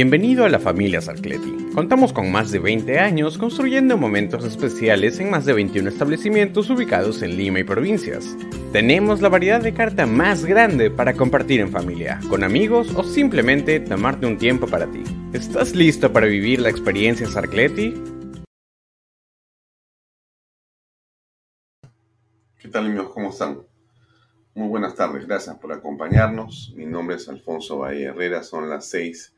Bienvenido a la familia Sarcleti. Contamos con más de 20 años construyendo momentos especiales en más de 21 establecimientos ubicados en Lima y provincias. Tenemos la variedad de carta más grande para compartir en familia, con amigos o simplemente tomarte un tiempo para ti. ¿Estás listo para vivir la experiencia Sarcleti? ¿Qué tal amigos? ¿Cómo están? Muy buenas tardes, gracias por acompañarnos. Mi nombre es Alfonso Bahía Herrera, son las 6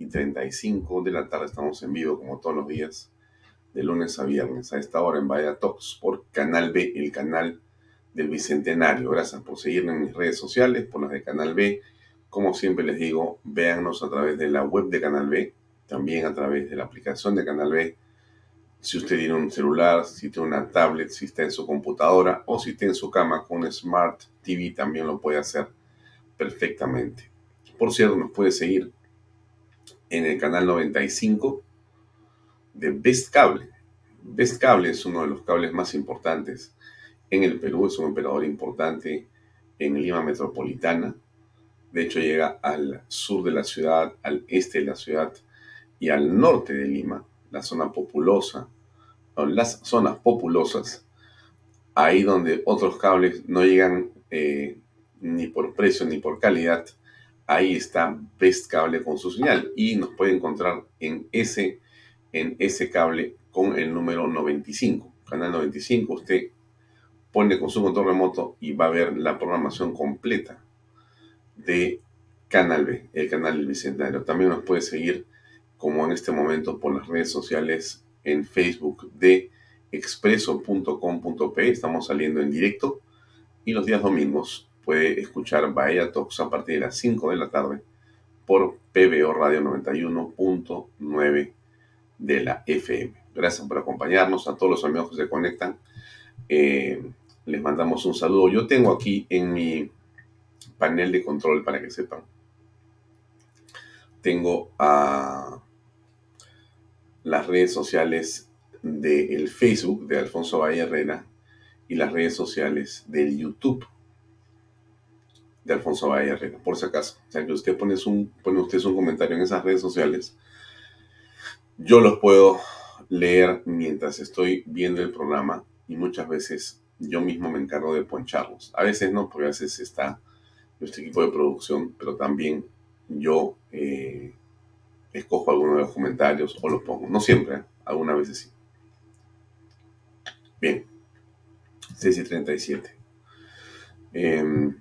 y 35 de la tarde. Estamos en vivo como todos los días, de lunes a viernes, a esta hora en Vaya Talks por Canal B, el canal del Bicentenario. Gracias por seguirme en mis redes sociales, por las de Canal B. Como siempre les digo, véannos a través de la web de Canal B, también a través de la aplicación de Canal B. Si usted tiene un celular, si tiene una tablet, si está en su computadora o si está en su cama con un Smart TV, también lo puede hacer perfectamente. Por cierto, nos puede seguir en el canal 95 de Best Cable. Best Cable es uno de los cables más importantes en el Perú, es un operador importante en Lima Metropolitana. De hecho, llega al sur de la ciudad, al este de la ciudad y al norte de Lima, la zona populosa, las zonas populosas, ahí donde otros cables no llegan eh, ni por precio ni por calidad ahí está Best Cable con su señal y nos puede encontrar en ese, en ese cable con el número 95, canal 95. Usted pone con su control remoto y va a ver la programación completa de Canal B, el canal del Bicentenario. También nos puede seguir como en este momento por las redes sociales en Facebook de expreso.com.p. Estamos saliendo en directo y los días domingos puede escuchar Bahía Talks a partir de las 5 de la tarde por PBO Radio 91.9 de la FM. Gracias por acompañarnos a todos los amigos que se conectan. Eh, les mandamos un saludo. Yo tengo aquí en mi panel de control para que sepan. Tengo las redes sociales del Facebook de Alfonso Valle Herrera y las redes sociales del YouTube Alfonso Valle Herrera, por si acaso. O sea, que usted pone un, pone usted un comentario en esas redes sociales, yo los puedo leer mientras estoy viendo el programa y muchas veces yo mismo me encargo de poncharlos. A veces no, porque a veces está nuestro equipo de producción, pero también yo eh, escojo algunos de los comentarios o los pongo. No siempre, ¿eh? algunas veces sí. Bien, 6 y 37. Eh, em,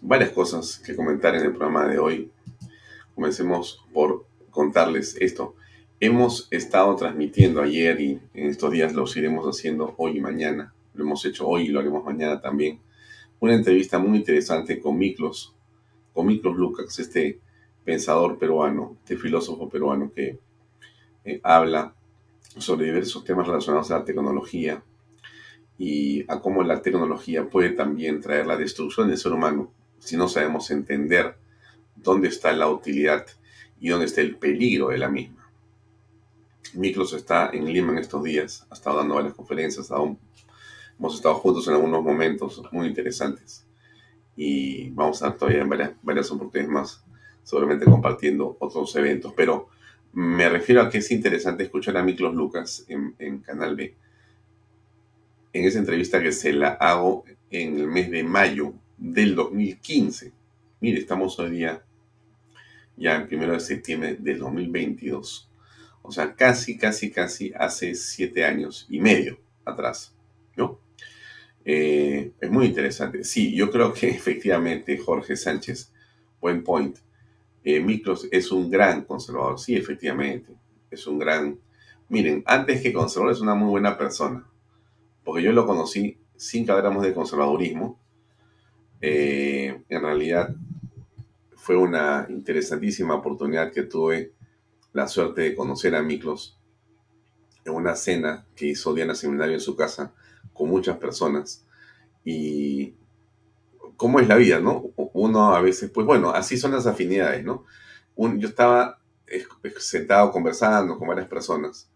varias cosas que comentar en el programa de hoy. Comencemos por contarles esto. Hemos estado transmitiendo ayer y en estos días lo iremos haciendo hoy y mañana. Lo hemos hecho hoy y lo haremos mañana también. Una entrevista muy interesante con Miklos, con Miklos Lucas, este pensador peruano, este filósofo peruano que eh, habla sobre diversos temas relacionados a la tecnología y a cómo la tecnología puede también traer la destrucción del ser humano si no sabemos entender dónde está la utilidad y dónde está el peligro de la misma. Miklos está en Lima en estos días, ha estado dando varias conferencias, hemos estado juntos en algunos momentos muy interesantes y vamos a estar todavía en varias, varias oportunidades más, seguramente compartiendo otros eventos, pero me refiero a que es interesante escuchar a Miklos Lucas en, en Canal B, en esa entrevista que se la hago en el mes de mayo del 2015. Mire, estamos hoy día ya en primero de septiembre del 2022. O sea, casi, casi, casi hace siete años y medio atrás, ¿no? Eh, es muy interesante. Sí, yo creo que efectivamente Jorge Sánchez, buen point. Eh, es un gran conservador. Sí, efectivamente, es un gran... Miren, antes que conservador es una muy buena persona, porque yo lo conocí sin que habláramos de conservadurismo. Eh, en realidad fue una interesantísima oportunidad que tuve la suerte de conocer a Miklos en una cena que hizo Diana Seminario en su casa con muchas personas. Y cómo es la vida, ¿no? Uno a veces, pues bueno, así son las afinidades, ¿no? yo estaba sentado conversando con varias personas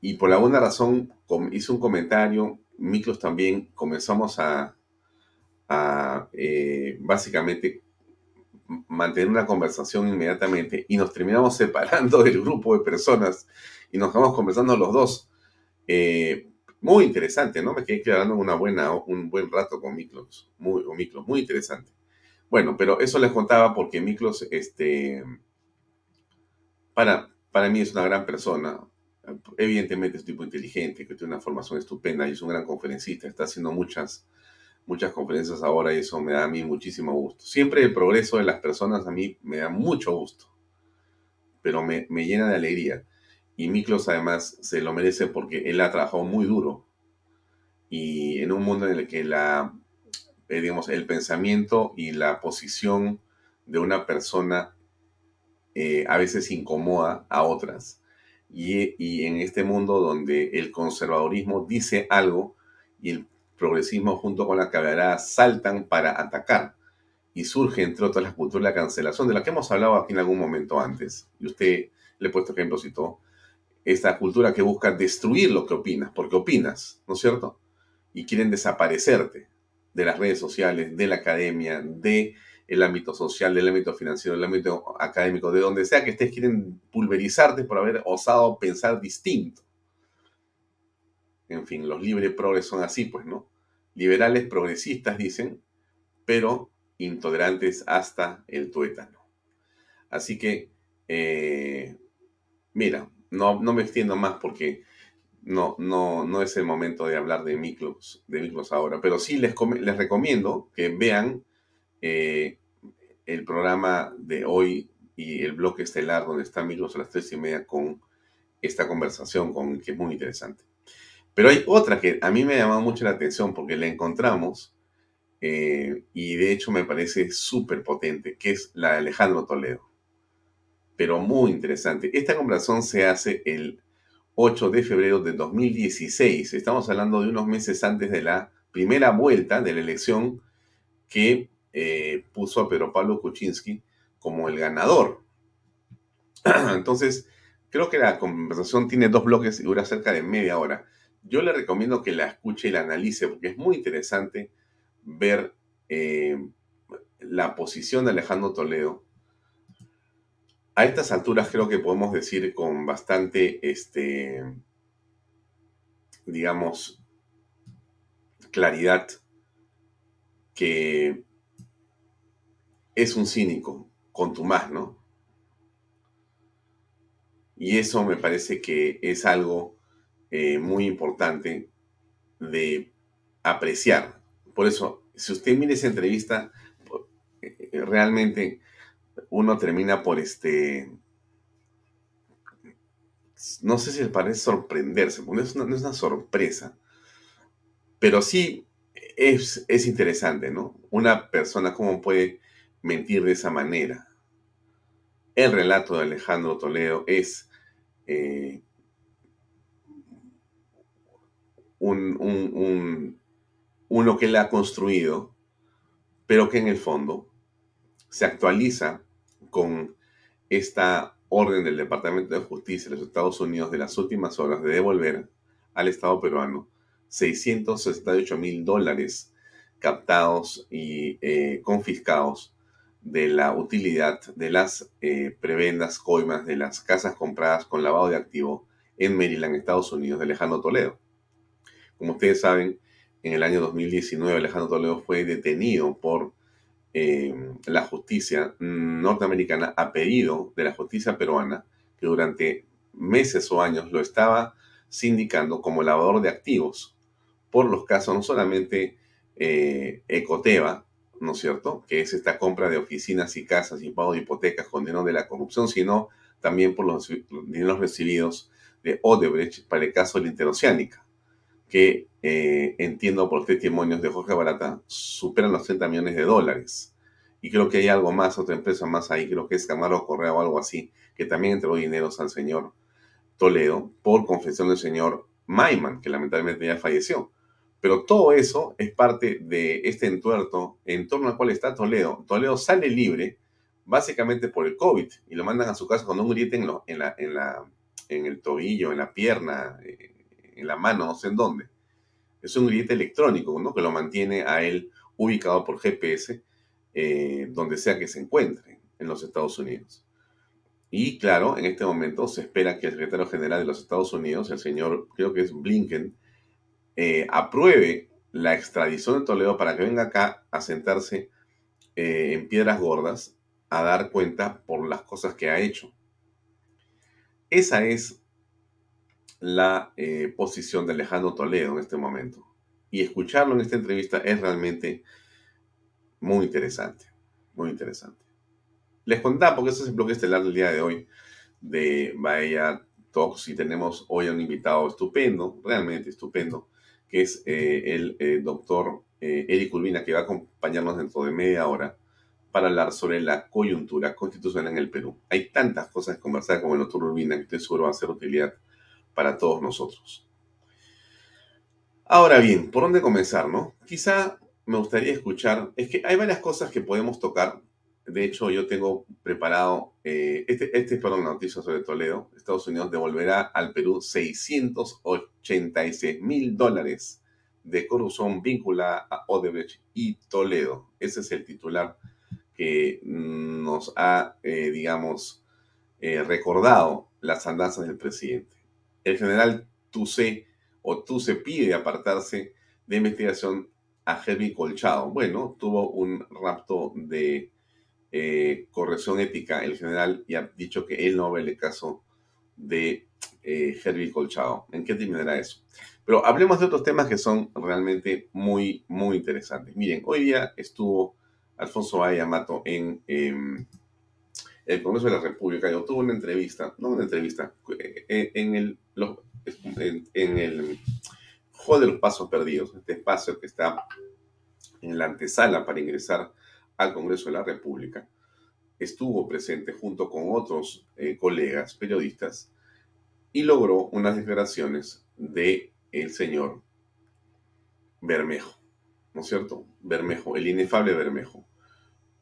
y por alguna razón hice un comentario, Miklos también, comenzamos a, eh, básicamente mantener una conversación inmediatamente y nos terminamos separando del grupo de personas y nos vamos conversando los dos. Eh, muy interesante, ¿no? Me quedé quedando una buena, un buen rato con Miklos, muy, Miklos, muy interesante. Bueno, pero eso les contaba porque Miklos, este, para, para mí es una gran persona. Evidentemente es un tipo inteligente, que tiene una formación estupenda y es un gran conferencista. Está haciendo muchas muchas conferencias ahora y eso me da a mí muchísimo gusto. Siempre el progreso de las personas a mí me da mucho gusto, pero me, llena de alegría. Y Miklos además se lo merece porque él ha trabajado muy duro y en un mundo en el que la, eh, digamos, el pensamiento y la posición de una persona eh, a veces incomoda a otras. Y, y, en este mundo donde el conservadurismo dice algo y el progresismo junto con la caballería saltan para atacar. Y surge, entre otras, la cultura de la cancelación, de la que hemos hablado aquí en algún momento antes. Y usted le he puesto ejemplos y todo. Esta cultura que busca destruir lo que opinas, porque opinas, ¿no es cierto? Y quieren desaparecerte de las redes sociales, de la academia, de el ámbito social, del ámbito financiero, del ámbito académico, de donde sea que estés, quieren pulverizarte por haber osado pensar distinto. En fin, los libre progres son así, pues, ¿no? Liberales progresistas, dicen, pero intolerantes hasta el tuétano. Así que, eh, mira, no, no me extiendo más porque no, no, no es el momento de hablar de Miklos, de ahora, pero sí les, les recomiendo que vean eh, el programa de hoy y el bloque estelar donde está Miklos a las tres y media con esta conversación con, que es muy interesante. Pero hay otra que a mí me ha llamado mucho la atención porque la encontramos eh, y de hecho me parece súper potente, que es la de Alejandro Toledo. Pero muy interesante. Esta conversación se hace el 8 de febrero de 2016. Estamos hablando de unos meses antes de la primera vuelta de la elección que eh, puso a Pedro Pablo Kuczynski como el ganador. Entonces, creo que la conversación tiene dos bloques y dura cerca de media hora. Yo le recomiendo que la escuche y la analice porque es muy interesante ver eh, la posición de Alejandro Toledo. A estas alturas creo que podemos decir con bastante, este, digamos, claridad que es un cínico, contumaz, ¿no? Y eso me parece que es algo eh, muy importante de apreciar. Por eso, si usted mira esa entrevista, eh, realmente uno termina por este... No sé si parece sorprenderse, porque no es una, sorpresa, pero sí es, es, interesante, ¿no? Una persona cómo puede mentir de esa manera. El relato de Alejandro Toledo es eh, un, uno que él ha construido, pero que en el fondo se actualiza con esta orden del Departamento de Justicia de los Estados Unidos de las últimas horas de devolver al Estado peruano 668 mil dólares captados y eh, confiscados de la utilidad de las eh, prebendas coimas de las casas compradas con lavado de activo en Maryland, Estados Unidos, de Alejandro Toledo. Como ustedes saben, en el año 2019 Alejandro Toledo fue detenido por eh, la justicia norteamericana a pedido de la justicia peruana, que durante meses o años lo estaba sindicando como lavador de activos por los casos no solamente eh, Ecoteva, ¿no es cierto?, que es esta compra de oficinas y casas y pago de hipotecas con dinero de la corrupción, sino también por los dineros recibidos de Odebrecht para el caso de la Interoceánica, que eh, entiendo por testimonios de Jorge Barata superan los 30 millones de dólares. Y creo que hay algo más, otra empresa más ahí, creo que es Camaro Correa o algo así, que también entregó dineros al señor Toledo por confesión del señor Maiman, que lamentablemente ya falleció. Pero todo eso es parte de este entuerto en torno al cual está Toledo. Toledo sale libre básicamente por el COVID y lo mandan a su casa con un griete en, en, la, en, la, en el tobillo, en la pierna, eh, en la mano, no sé en dónde. Es un grillete electrónico, ¿no? Que lo mantiene a él ubicado por GPS eh, donde sea que se encuentre en los Estados Unidos. Y claro, en este momento se espera que el secretario general de los Estados Unidos, el señor, creo que es Blinken, eh, apruebe la extradición de Toledo para que venga acá a sentarse eh, en piedras gordas a dar cuenta por las cosas que ha hecho. Esa es la eh, posición de Alejandro Toledo en este momento. Y escucharlo en esta entrevista es realmente muy interesante, muy interesante. Les contaba, porque este es el bloque estelar del día de hoy de Bahía Talks y tenemos hoy a un invitado estupendo, realmente estupendo, que es eh, el eh, doctor Eric Urbina, que va a acompañarnos dentro de media hora para hablar sobre la coyuntura constitucional en el Perú. Hay tantas cosas que conversar con el doctor Urbina que estoy seguro va a ser utilidad para todos nosotros. Ahora bien, ¿por dónde comenzar, no? Quizá me gustaría escuchar, es que hay varias cosas que podemos tocar. De hecho, yo tengo preparado, este, este es para una noticia sobre Toledo. Estados Unidos devolverá al Perú 686 mil dólares de corrupción vinculada a Odebrecht y Toledo. Ese es el titular que nos ha, eh, digamos, eh, recordado las andanzas del presidente. El general Tuse o Tuse pide apartarse de investigación a Herbie Colchado. Bueno, tuvo un rapto de eh, corrección ética el general y ha dicho que él no ve el caso de eh, Colchado. ¿En qué terminará eso? Pero hablemos de otros temas que son realmente muy, muy interesantes. Miren, hoy día estuvo Alfonso Ayamato en em, el Congreso de la República. Yo tuve una entrevista, no una entrevista, eh, en, el, en, el Juego de los Pasos Perdidos, este espacio que está en la antesala para ingresar al Congreso de la República estuvo presente junto con otros eh, colegas periodistas y logró unas declaraciones de el señor Bermejo, ¿no es cierto? Bermejo, el inefable Bermejo.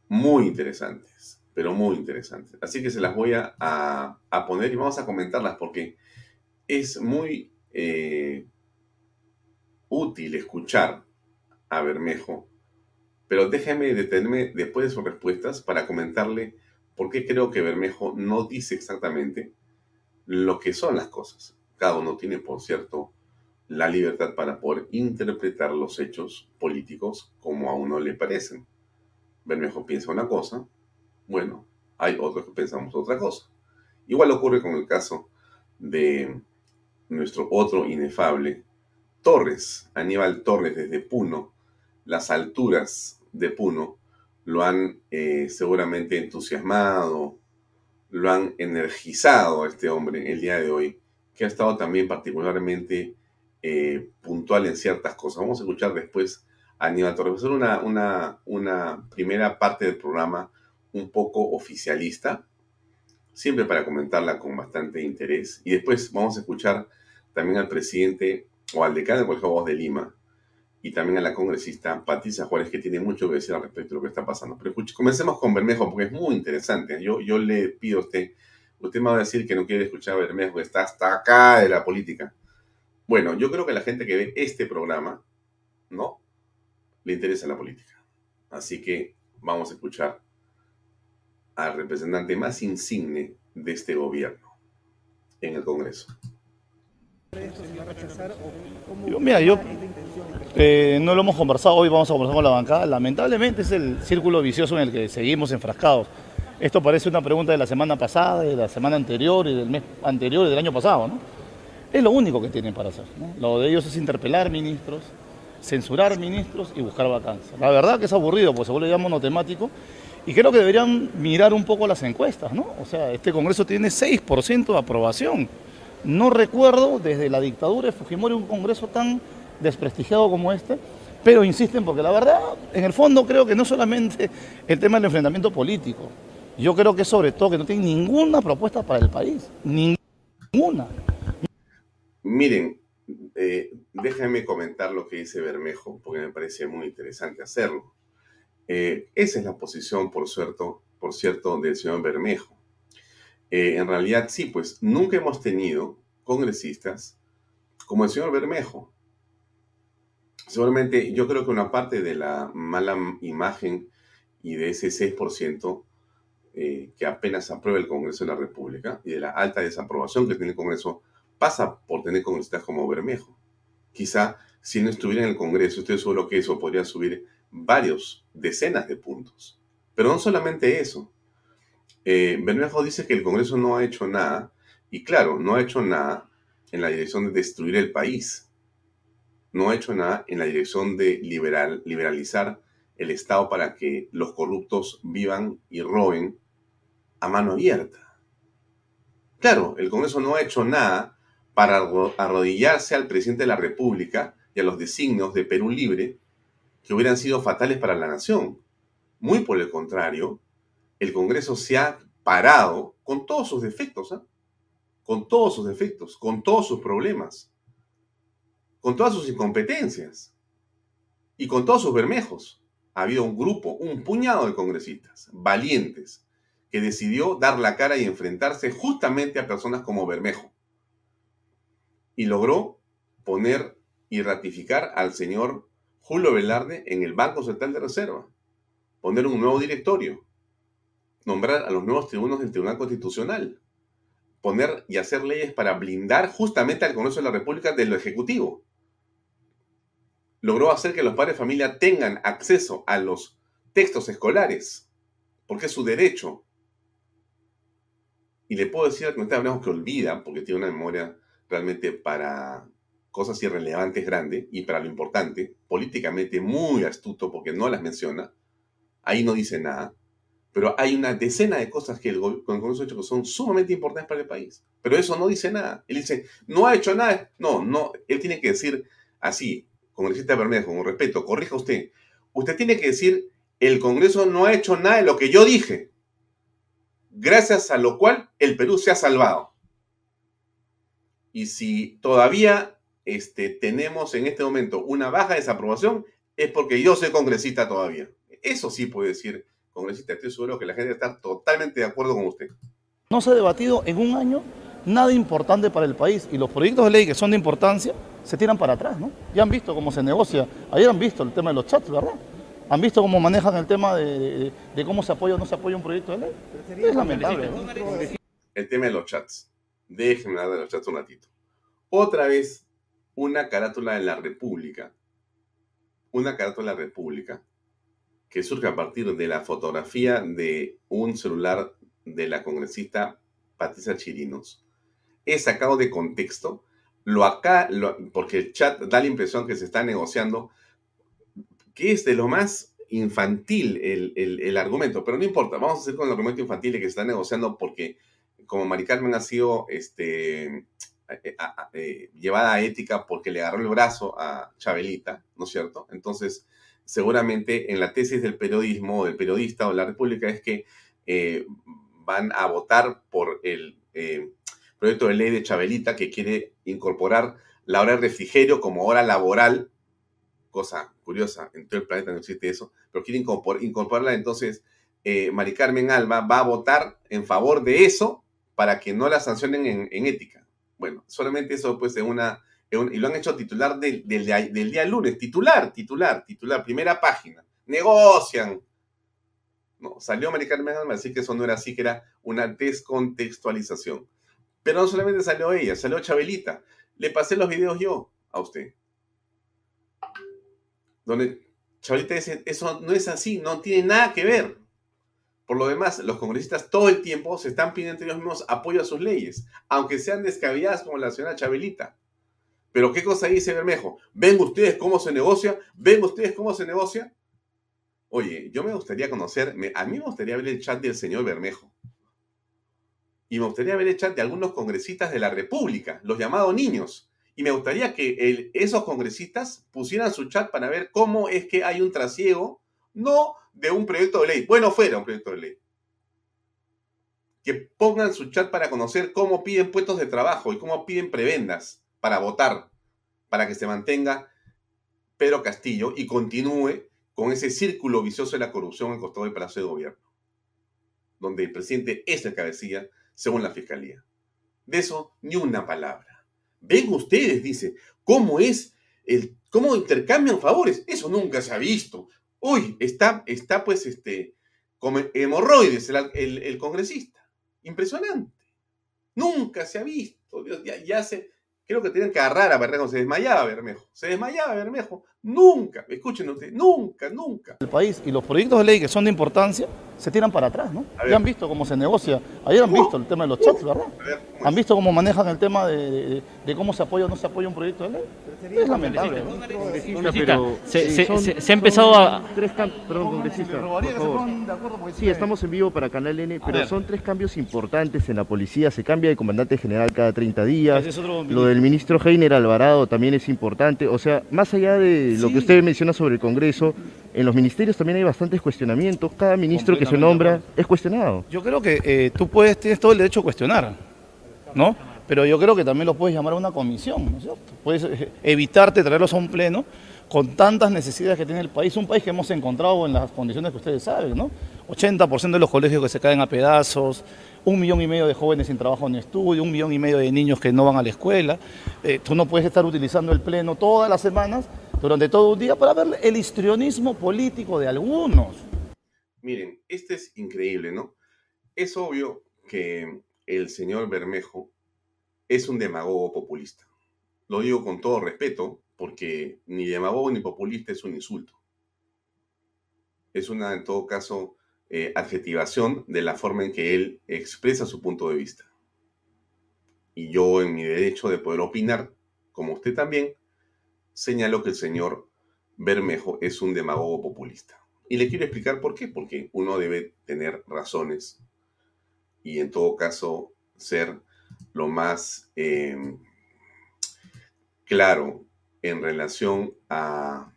Muy interesantes, pero muy interesantes. Así que se las voy a, a, poner y vamos a comentarlas porque es muy eh, útil escuchar a Bermejo pero déjeme detenerme después de sus respuestas para comentarle por qué creo que Bermejo no dice exactamente lo que son las cosas. Cada uno tiene, por cierto, la libertad para poder interpretar los hechos políticos como a uno le parecen. Bermejo piensa una cosa, bueno, hay otros que pensamos otra cosa. Igual ocurre con el caso de nuestro otro inefable Torres, Aníbal Torres desde Puno, las alturas de Puno lo han eh, seguramente entusiasmado, lo han energizado a este hombre el día de hoy, que ha estado también particularmente eh, puntual en ciertas cosas. Vamos a escuchar después a Aníbal Torres. A una, una, una primera parte del programa un poco oficialista, siempre para comentarla con bastante interés. Y después vamos a escuchar también al presidente o al decano del Colegio de Lima, y también a la congresista Patricia Juárez, que tiene mucho que decir al respecto de lo que está pasando. Pero escuche, comencemos con Bermejo, porque es muy interesante. Yo, yo le pido a usted, usted me va a decir que no quiere escuchar a Bermejo, que está hasta acá de la política. Bueno, yo creo que la gente que ve este programa, ¿no? Le interesa la política. Así que vamos a escuchar al representante más insigne de este gobierno en el Congreso. mira, yo eh, no lo hemos conversado, hoy vamos a conversar con la bancada. Lamentablemente es el círculo vicioso en el que seguimos enfrascados. Esto parece una pregunta de la semana pasada, de la semana anterior y del mes anterior y del año pasado, ¿no? Es lo único que tienen para hacer. Lo de ellos es interpelar ministros, censurar ministros y buscar vacancias. La verdad que es aburrido, pues se vuelve ya monotemático. Y creo que deberían mirar un poco las encuestas, ¿no? O sea, este Congreso tiene 6% de aprobación. No recuerdo desde la dictadura de Fujimori un Congreso tan desprestigiado como este, pero insisten porque la verdad, en el fondo creo que no solamente el tema del enfrentamiento político, yo creo que sobre todo que no tienen ninguna propuesta para el país, ninguna. Miren, eh, déjenme comentar lo que dice Bermejo, porque me parece muy interesante hacerlo. Eh, esa es la posición, por cierto, por cierto del señor Bermejo. Eh, en realidad, sí, pues nunca hemos tenido congresistas como el señor Bermejo. Seguramente yo creo que una parte de la mala imagen y de ese 6% eh, que apenas aprueba el Congreso de la República y de la alta desaprobación que tiene el Congreso pasa por tener congresistas como Bermejo. Quizá si no estuviera en el Congreso, estoy seguro que eso podría subir varios, decenas de puntos. Pero no solamente eso. Eh, Bermejo dice que el Congreso no ha hecho nada, y claro, no ha hecho nada en la dirección de destruir el país. No ha hecho nada en la dirección de liberal, liberalizar el Estado para que los corruptos vivan y roben a mano abierta. Claro, el Congreso no ha hecho nada para arrodillarse al presidente de la República y a los designios de Perú Libre que hubieran sido fatales para la nación. Muy por el contrario, el Congreso se ha parado con todos sus defectos, ¿ah? con todos sus defectos, con todos sus problemas, con todas sus incompetencias y con todos sus bermejos. Ha habido un grupo, un puñado de congresistas valientes que decidió dar la cara y enfrentarse justamente a personas como Bermejo. Y logró poner y ratificar al señor Julio Velarde en el Banco Central de Reserva, poner un nuevo directorio, nombrar a los nuevos tribunos del Tribunal Constitucional, poner y hacer leyes para blindar justamente al Congreso de la República de lo Ejecutivo. Logró hacer que los padres de familia tengan acceso a los textos escolares, porque es su derecho. Y le puedo decir al comité que olvida, porque tiene una memoria realmente para cosas irrelevantes grandes y para lo importante, políticamente muy astuto porque no las menciona, ahí no dice nada, pero hay una decena de cosas que el, Congreso ha hecho que son sumamente importantes para el país, pero eso no dice nada. Él dice, no ha hecho nada, no, no, él tiene que decir así, congresista Bermejo, con respeto, corrija usted, usted tiene que decir, el Congreso no ha hecho nada de lo que yo dije, gracias a lo cual el Perú se ha salvado. Y si todavía este, tenemos en este momento una baja desaprobación, es porque yo soy congresista todavía. Eso sí puede decir congresista. Estoy seguro que la gente está totalmente de acuerdo con usted. No se ha debatido en un año nada importante para el país y los proyectos de ley que son de importancia se tiran para atrás, ¿no? Ya han visto cómo se negocia. Ayer han visto el tema de los chats, ¿verdad? ¿Han visto cómo manejan el tema de, cómo se apoya o no se apoya un proyecto de ley? Es lamentable. El tema de los chats. Déjenme hablar de los chats un ratito. Otra vez una carátula de la República, una carátula de la República, que surge a partir de la fotografía de un celular de la congresista Patricia Chirinos, es sacado de contexto, lo acá, porque el chat da la impresión que se está negociando, que es de lo más infantil el, el, argumento, pero no importa, vamos a hacer con el argumento infantil que se está negociando porque como Mari Carmen ha sido este, eh, eh, llevada a ética porque le agarró el brazo a Chabelita, ¿no es cierto? Entonces, seguramente en la tesis del periodismo, del periodista o de la República es que eh, van a votar por el proyecto de ley de Chabelita que quiere incorporar la hora de refrigerio como hora laboral, cosa curiosa, en todo el planeta no existe eso, pero quiere incorporarla, entonces Mari Carmen Alba va a votar en favor de eso para que no la sancionen en ética. Bueno, solamente eso pues de una, y lo han hecho titular del, día lunes, titular, titular, titular, primera página. Negocian. No, salió American Carmen así que eso no era así, que era una descontextualización. Pero no solamente salió ella, salió Chabelita. Le pasé los videos yo a usted. Donde Chavalita dice, eso no es así, no tiene nada que ver. Por lo demás, los congresistas todo el tiempo se están pidiendo ellos mismos apoyo a sus leyes, aunque sean descabelladas como la señora Chabelita. Pero ¿qué cosa dice Bermejo? ¿Ven ustedes cómo se negocia? ¿Ven ustedes cómo se negocia? Oye, yo me gustaría conocer, a mí me gustaría ver el chat del señor Bermejo. Y me gustaría ver el chat de algunos congresistas de la República, los llamados niños. Y me gustaría que esos congresistas pusieran su chat para ver cómo es que hay un trasiego, no de un proyecto de ley, bueno, fuera un proyecto de ley. Que pongan su chat para conocer cómo piden puestos de trabajo y cómo piden prebendas para votar, para que se mantenga Pedro Castillo y continúe con ese círculo vicioso de la corrupción en costado del Palacio de Gobierno, donde el presidente es el cabecilla, según la Fiscalía. De eso, ni una palabra. Ven ustedes, dice, cómo es el, cómo intercambian favores. Eso nunca se ha visto. Uy, está, está pues, este, como hemorroides el, el, congresista. Impresionante. Nunca se ha visto. Dios, ya, ya se, creo que tenían que agarrar a Bermejo. Se desmayaba Bermejo. Se desmayaba Bermejo. Nunca, escuchen ustedes, nunca, nunca. El país y los proyectos de ley que son de importancia se tiran para atrás, ¿no? Ya han visto cómo se negocia. Ayer han visto el tema de los chats, ¿verdad? han visto cómo manejan el tema de, cómo se apoya o no se apoya un proyecto de ley. Es lamentable. Pero se, ha empezado a... Tres perdón, congresista, Sí, estamos en vivo para Canal N, pero son tres cambios importantes en la policía. Se cambia de comandante general cada 30 días. Lo del ministro Heiner Alvarado también es importante. O sea, más allá de lo que usted menciona sobre el Congreso, en los ministerios también hay bastantes cuestionamientos. Cada ministro que se nombra es cuestionado. Yo creo que eh, tú puedes, tienes todo el derecho a cuestionar, ¿no? Pero yo creo que también lo puedes llamar a una comisión, ¿no es cierto? Puedes eh, evitarte traerlos a un pleno con tantas necesidades que tiene el país, un país que hemos encontrado en las condiciones que ustedes saben, ¿no? 80% de los colegios que se caen a pedazos, un millón y medio de jóvenes sin trabajo ni estudio, un millón y medio de niños que no van a la escuela. Eh, tú no puedes estar utilizando el pleno todas las semanas durante todo un día para ver el histrionismo político de algunos. Miren, este es increíble, ¿no? Es obvio que el señor Bermejo es un demagogo populista. Lo digo con todo respeto, porque ni demagogo ni populista es un insulto. Es una, en todo caso, eh, adjetivación de la forma en que él expresa su punto de vista. Y yo, en mi derecho de poder opinar, como usted también, señaló que el señor Bermejo es un demagogo populista. Y le quiero explicar por qué. Porque uno debe tener razones y en todo caso ser lo más em, claro en relación a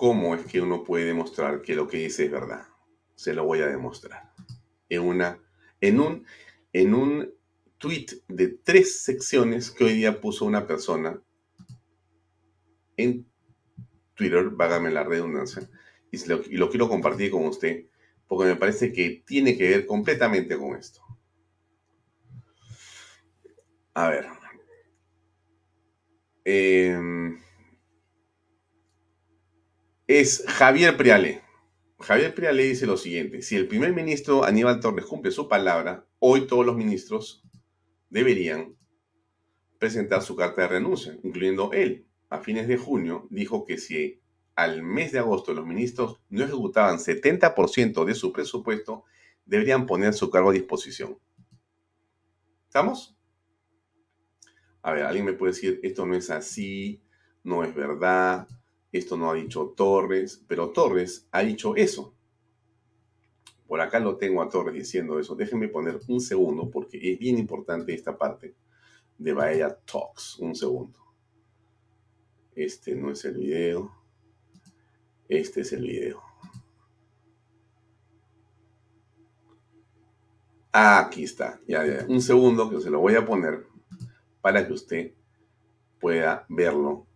cómo es que uno puede demostrar que lo que dice es verdad. Se lo voy a demostrar. En una, en un, en un tweet de tres secciones que hoy día puso una persona en Twitter, vágame la redundancia, y lo, y lo quiero compartir con usted porque me parece que tiene que ver completamente con esto. A ver. Em, es Javier Priale. Javier Priale dice lo siguiente, si el primer ministro Aníbal Torres cumple su palabra, hoy todos los ministros deberían presentar su carta de renuncia, incluyendo él. A fines de junio dijo que si al mes de agosto los ministros no ejecutaban 70% de su presupuesto, deberían poner su cargo a disposición. ¿Estamos? A ver, alguien me puede decir, esto no es así, no es verdad, esto no ha dicho Torres, pero Torres ha dicho eso. Por acá lo tengo a Torres diciendo eso. Déjenme poner un segundo porque es bien importante esta parte de Bahía Talks. Un segundo. Este no es el video. Este es el video. Aquí está. Ya, ya. Un segundo que se lo voy a poner para que usted pueda verlo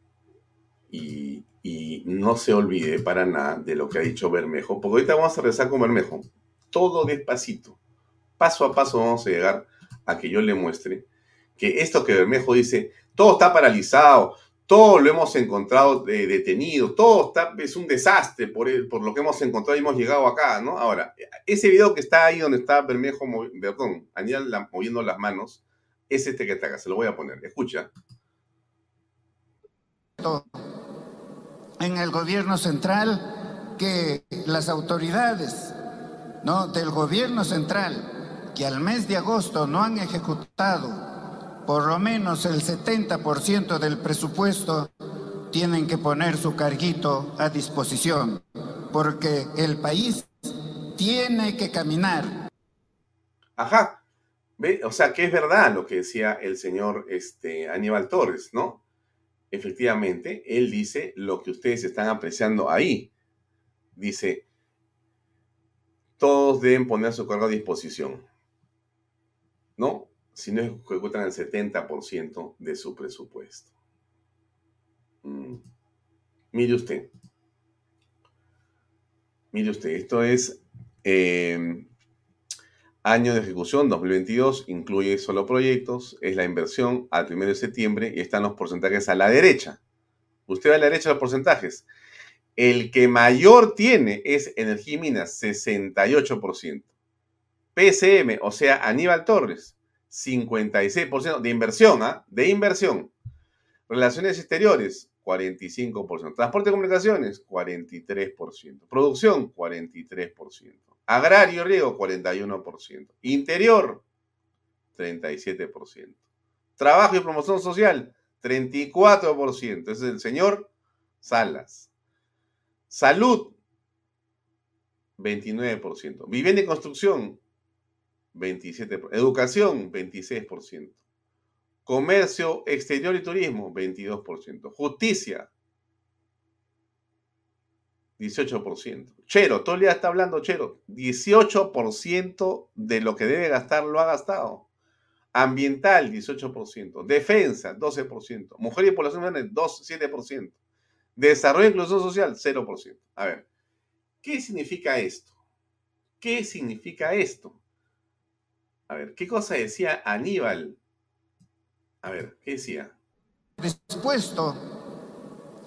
y, y, no se olvide para nada de lo que ha dicho Bermejo, porque ahorita vamos a rezar con Bermejo todo despacito. Paso a paso vamos a llegar a que yo le muestre que esto que Bermejo dice, todo está paralizado, todo lo hemos encontrado detenido, todo está, es un desastre por, lo que hemos encontrado y hemos llegado acá, ¿no? Ahora, ese video que está ahí donde está Bermejo, perdón, Aníbal moviendo las manos, es este que está acá, se lo voy a poner, escucha. En el gobierno central, que las autoridades ¿no? del gobierno central, que al mes de agosto no han ejecutado por lo menos el 70% del presupuesto tienen que poner su carguito a disposición, porque el país tiene que caminar. Ajá, o sea que es verdad lo que decía el señor este, Aníbal Torres, ¿no? Efectivamente, él dice lo que ustedes están apreciando ahí. Dice, todos deben poner su cargo a disposición. ¿No? si no ejecutan el 70% de su presupuesto. Mm. Mire usted. Mire usted, esto es eh, año de ejecución 2022, incluye solo proyectos, es la inversión al 1 de septiembre y están los porcentajes a la derecha. Usted ve a la derecha los porcentajes. El que mayor tiene es Energía y Minas, 68%. PSM, o sea, Aníbal Torres, 56% de inversión, ¿ah? De inversión. Relaciones exteriores, 45%. Transporte y comunicaciones, 43%. Producción, 43%. Agrario y riego, 41%. Interior, 37%. Trabajo y promoción social, 34%. Ese es el señor Salas. Salud, 29%. Vivienda y construcción, 27%. Educación, 26%. Comercio exterior y turismo, 22%. Justicia, 18%. Chero, todo el día está hablando Chero. 18% de lo que debe gastar lo ha gastado. Ambiental, 18%. Defensa, 12%. Mujer y población 2, 7%. Desarrollo e inclusión social, 0%. A ver, ¿qué significa esto? ¿Qué significa esto? A ver, ¿qué cosa decía Aníbal? A ver, ¿qué decía? Dispuesto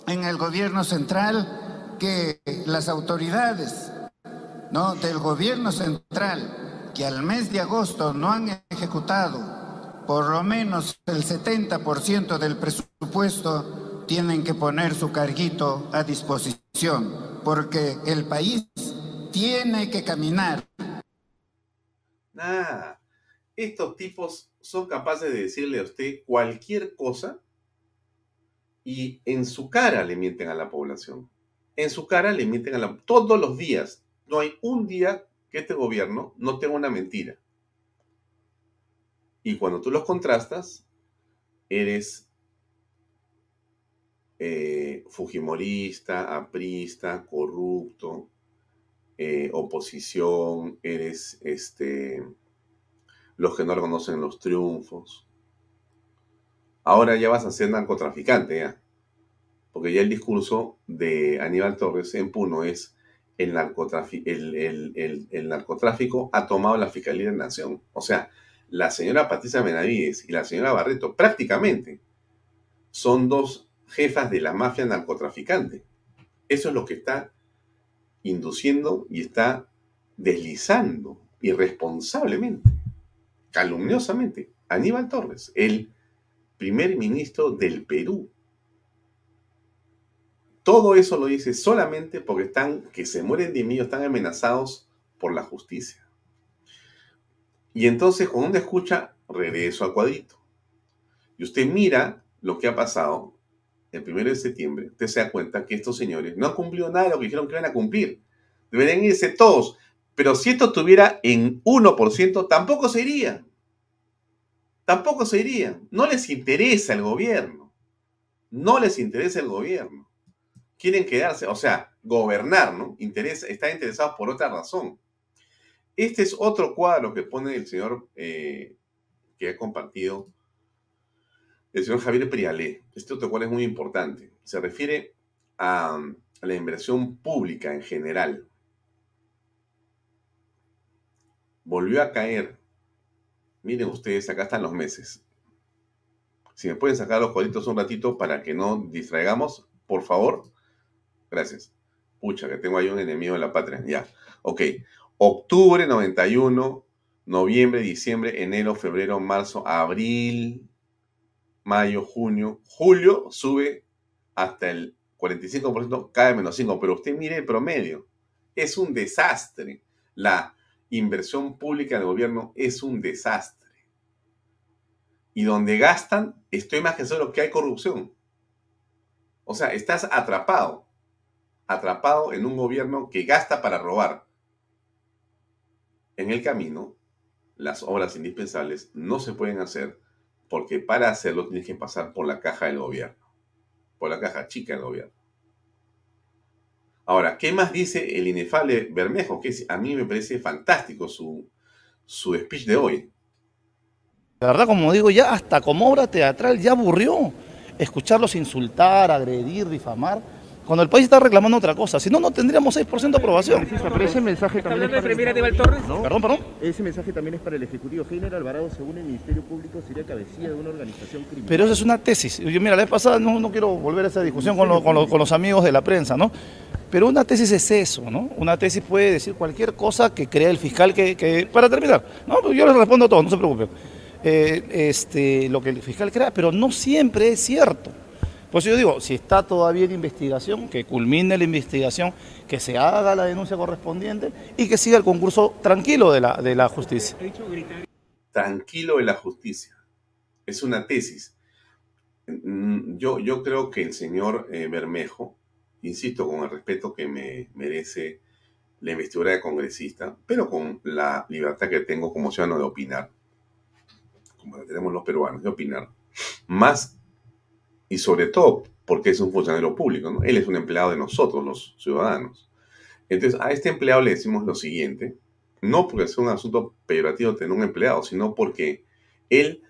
en el gobierno central que las autoridades ¿no? del gobierno central que al mes de agosto no han ejecutado por lo menos el 70% del presupuesto tienen que poner su carguito a disposición, porque el país tiene que caminar. Nada estos tipos son capaces de decirle a usted cualquier cosa y en su cara le mienten a la población. En su cara le mienten a la... Todos los días. No hay un día que este gobierno no tenga una mentira. Y cuando tú los contrastas, eres eh, fujimorista, aprista, corrupto, eh, oposición, eres este los que no reconocen los triunfos. Ahora ya vas a ser narcotraficante, ¿ya? Porque ya el discurso de Aníbal Torres en Puno es el, el, el, narcotráfico ha tomado la Fiscalía de la Nación. O sea, la señora Patricia Benavides y la señora Barreto prácticamente son dos jefas de la mafia narcotraficante. Eso es lo que está induciendo y está deslizando irresponsablemente calumniosamente Aníbal Torres, el primer ministro del Perú. Todo eso lo dice solamente porque están, que se mueren de miedo, están amenazados por la justicia. Y entonces, cuando uno escucha, regreso al cuadrito. Y usted mira lo que ha pasado el primero de septiembre, usted se da cuenta que estos señores no han cumplido nada de lo que dijeron que iban a cumplir. Deberían irse todos. Pero si esto estuviera en 1%, tampoco se iría tampoco se irían. No les interesa el gobierno. No les interesa el gobierno. Quieren quedarse, o sea, gobernar, ¿no? Están interesados por otra razón. Este es otro cuadro que pone el señor eh, que ha compartido el señor Javier Prialé. Este otro cuadro es muy importante. Se refiere a la inversión pública en general. Volvió a caer Miren ustedes, acá están los meses. Si me pueden sacar los coditos un ratito para que no distraigamos, por favor. Gracias. Pucha, que tengo ahí un enemigo en la patria. Ya. Ok. Octubre 91, noviembre, diciembre, enero, febrero, marzo, abril, mayo, junio. Julio sube hasta el 45%, cae menos 5. Pero usted mire el promedio. Es un desastre. La inversión pública del gobierno es un desastre y donde gastan, estoy más que solo que hay corrupción. O sea, estás atrapado, atrapado en un gobierno que gasta para robar. En el camino, las obras indispensables no se pueden hacer porque para hacerlo tienes que pasar por la caja del gobierno, por la caja chica del gobierno. Ahora, ¿qué más dice el inefable Bermejo? Que a mí me parece fantástico su, su speech de hoy. La verdad, como digo, ya hasta como obra teatral ya aburrió escucharlos insultar, agredir, difamar, cuando el país está reclamando otra cosa. Si no, no tendríamos 6% de aprobación. Pero ese mensaje también es para el... Torres? Perdón, perdón. Ese mensaje también es para el Ejecutivo. Heiner Alvarado, según el Ministerio Público, sería cabecilla de una organización criminal. Pero eso es una tesis. Yo, mira, la vez pasada no, no quiero volver a esa discusión con, con los amigos de la prensa, ¿no? Pero una tesis es eso, ¿no? Una tesis puede decir cualquier cosa que crea el fiscal que... que... Para terminar, ¿no? Yo les respondo a todos, no se preocupen. Eh, este, lo que el fiscal crea, pero no siempre es cierto. Pues yo digo, si está todavía en investigación, que culmine la investigación, que se haga la denuncia correspondiente y que siga el concurso tranquilo de la, la justicia. Tranquilo de la justicia. Es una tesis. Mm, yo, creo que el señor eh, Bermejo, insisto, con el respeto que me merece la investidura de congresista, pero con la libertad que tengo como ciudadano de opinar, como tenemos los peruanos, de opinar, más y sobre todo porque es un funcionario público. Él es un empleado de nosotros, los ciudadanos. Entonces, a este empleado le decimos lo siguiente, no porque sea un asunto peyorativo tener un empleado, sino porque él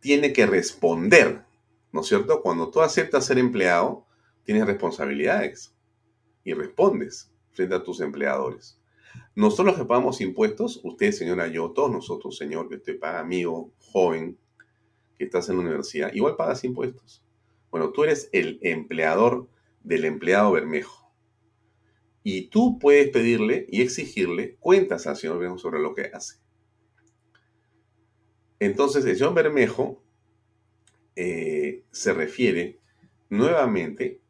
tiene que responder, ¿no es cierto? Cuando tú aceptas ser empleado, tienes responsabilidades y respondes frente a tus empleadores. Nosotros los que pagamos impuestos, usted, señora, yo, todos nosotros, señor, que usted paga, amigo, joven, estás en la universidad, igual pagas impuestos. Bueno, tú eres el empleador del empleado Bermejo. Y tú puedes pedirle y exigirle cuentas al señor Bermejo sobre lo que hace. Entonces, el señor Bermejo eh, se refiere nuevamente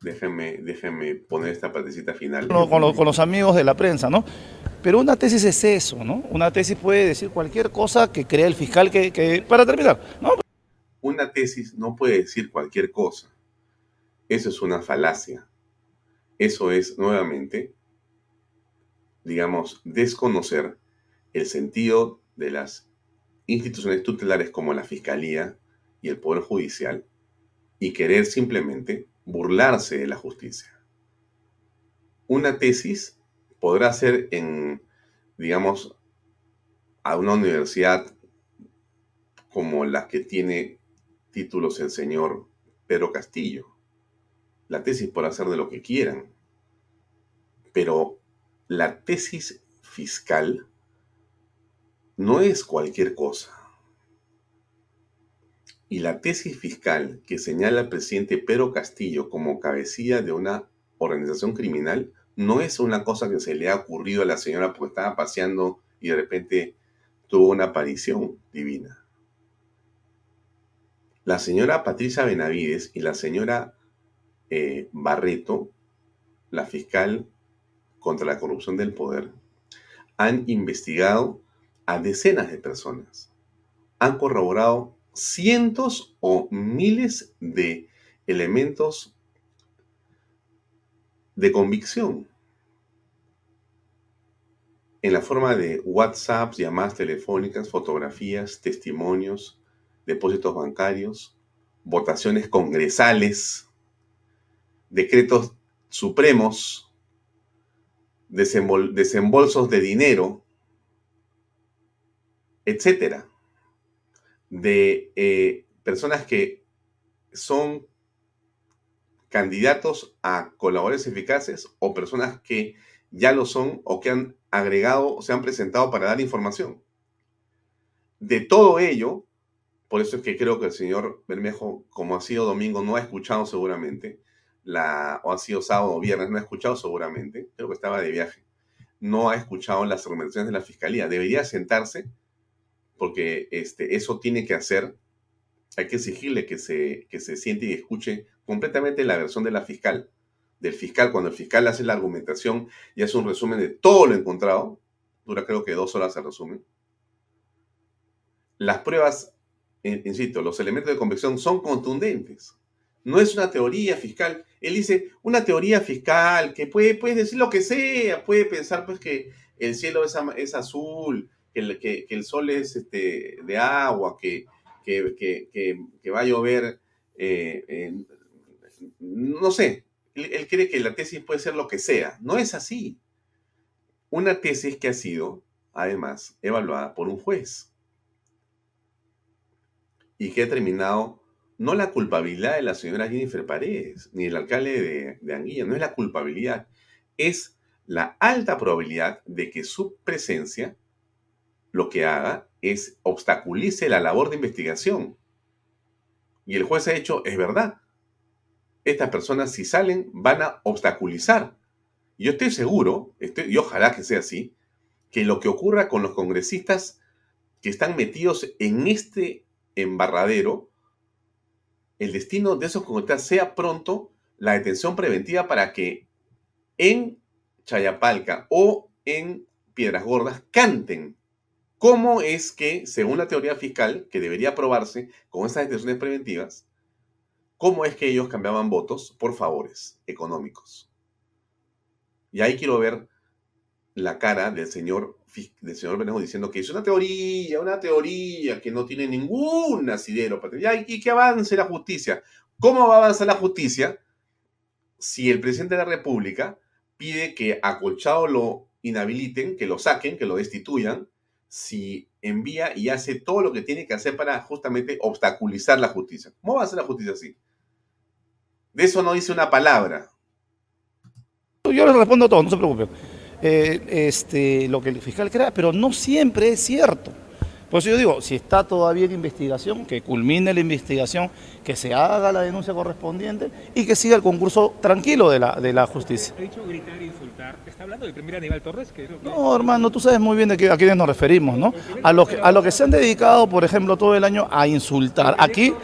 Déjenme, déjenme poner esta partecita final. Con, los, amigos de la prensa, ¿no? Pero una tesis es eso, ¿no? Una tesis puede decir cualquier cosa que crea el fiscal que, para terminar, ¿no? Una tesis no puede decir cualquier cosa. Eso es una falacia. Eso es, nuevamente, digamos, desconocer el sentido de las instituciones tutelares como la Fiscalía y el Poder Judicial y querer simplemente burlarse de la justicia. Una tesis podrá ser en, digamos, a una universidad como la que tiene títulos el señor Pedro Castillo. La tesis podrá ser de lo que quieran, pero la tesis fiscal no es cualquier cosa. Y la tesis fiscal que señala al presidente Pedro Castillo como cabecilla de una organización criminal no es una cosa que se le ha ocurrido a la señora porque estaba paseando y de repente tuvo una aparición divina. La señora Patricia Benavides y la señora eh, Barreto, la fiscal contra la corrupción del poder, han investigado a decenas de personas. Han corroborado cientos o miles de elementos de convicción en la forma de WhatsApp, llamadas telefónicas, fotografías, testimonios, depósitos bancarios, votaciones congresales, decretos supremos, desembolsos de dinero, etcétera de eh, personas que son candidatos a colaboradores eficaces o personas que ya lo son o que han agregado se han presentado para dar información. De todo ello, Por eso es que creo que el señor Bermejo, como ha sido domingo, no ha escuchado seguramente, la, o ha sido sábado o viernes, no ha escuchado seguramente, creo que estaba de viaje, no ha escuchado las recomendaciones de la fiscalía. Debería sentarse, porque este, eso tiene que hacer, hay que exigirle que se, que se siente y escuche completamente la versión de la fiscal, del fiscal, cuando el fiscal hace la argumentación y hace un resumen de todo lo encontrado, dura creo que dos horas el resumen. Las pruebas insisto, los elementos de convicción son contundentes. No es una teoría fiscal. Él dice, una teoría fiscal que puede, puede decir lo que sea, puede pensar pues que el cielo es, es azul, que el, que, el, sol es este, de agua, que, que, va a llover, eh, no sé, él, cree que la tesis puede ser lo que sea. No es así. Una tesis que ha sido, además, evaluada por un juez y que ha determinado no la culpabilidad de la señora Jennifer Paredes, ni el alcalde de, de Anguilla, no es la culpabilidad, es la alta probabilidad de que su presencia lo que haga es obstaculice la labor de investigación. Y el juez ha hecho, es verdad, estas personas si salen van a obstaculizar. Yo estoy seguro, y ojalá que sea así, que lo que ocurra con los congresistas que están metidos en este embarradero, el destino de esos congresistas sea pronto la detención preventiva para que en Chayapalca o en Piedras Gordas canten cómo es que, según la teoría fiscal, que debería aprobarse con esas detenciones preventivas, cómo es que ellos cambiaban votos por favores económicos. Y ahí quiero ver la cara del señor, del señor diciendo que es una teoría, una teoría que no tiene ningún asidero. Y que avance la justicia. ¿Cómo va a avanzar la justicia si el presidente de la República pide que a Colchado lo inhabiliten, que lo saquen, que lo destituyan, si envía y hace todo lo que tiene que hacer para justamente obstaculizar la justicia? ¿Cómo va a ser la justicia así? De eso no dice una palabra. Yo le respondo todo, no se preocupe. Eh, este, lo que el fiscal crea, pero no siempre es cierto. Por eso yo digo, si está todavía en investigación, que culmine la investigación, que se haga la denuncia correspondiente y que siga el concurso tranquilo de la, de la justicia. ¿Ha dicho gritar e insultar? ¿Está hablando de primer Aníbal Torres? No, hermano, tú sabes muy bien de qué, a quiénes nos referimos, ¿no? A los, a los que se han dedicado, por ejemplo, todo el año a insultar. Aquí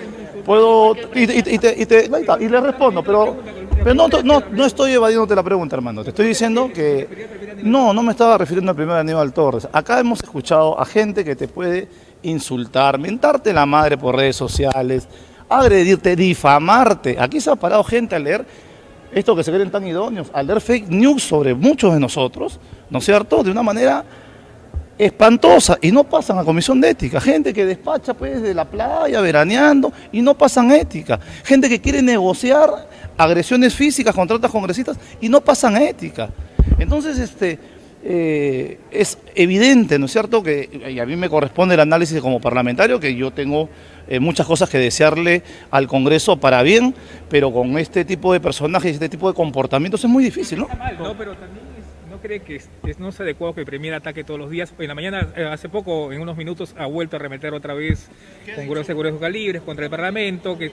puedo... Y, y le respondo, pero pero no, no, no estoy evadiéndote la pregunta, hermano. Te estoy diciendo que no, no me estaba refiriendo al primer Aníbal Torres. Acá hemos escuchado a gente que te puede insultar, mentarte la madre por redes sociales, agredirte, difamarte. Aquí se ha parado gente a leer esto que se creen tan idóneos, a leer fake news sobre muchos de nosotros, ¿no es cierto? De una manera espantosa y no pasan a comisión de ética. Gente que despacha pues de la playa veraneando y no pasan ética. Gente que quiere negociar agresiones físicas contra otras congresistas y no pasan ética. Entonces, este, eh, es evidente, ¿no es cierto?, que y a mí me corresponde el análisis como parlamentario, que yo tengo eh, muchas cosas que desearle al Congreso para bien, pero con este tipo de personajes y este tipo de comportamientos es muy difícil, ¿no? No, pero también ¿no cree que es, no es adecuado que el Premier ataque todos los días? En la mañana, eh, hace poco, en unos minutos, ha vuelto a remeter otra vez con gruesos seguros calibres contra el Parlamento, que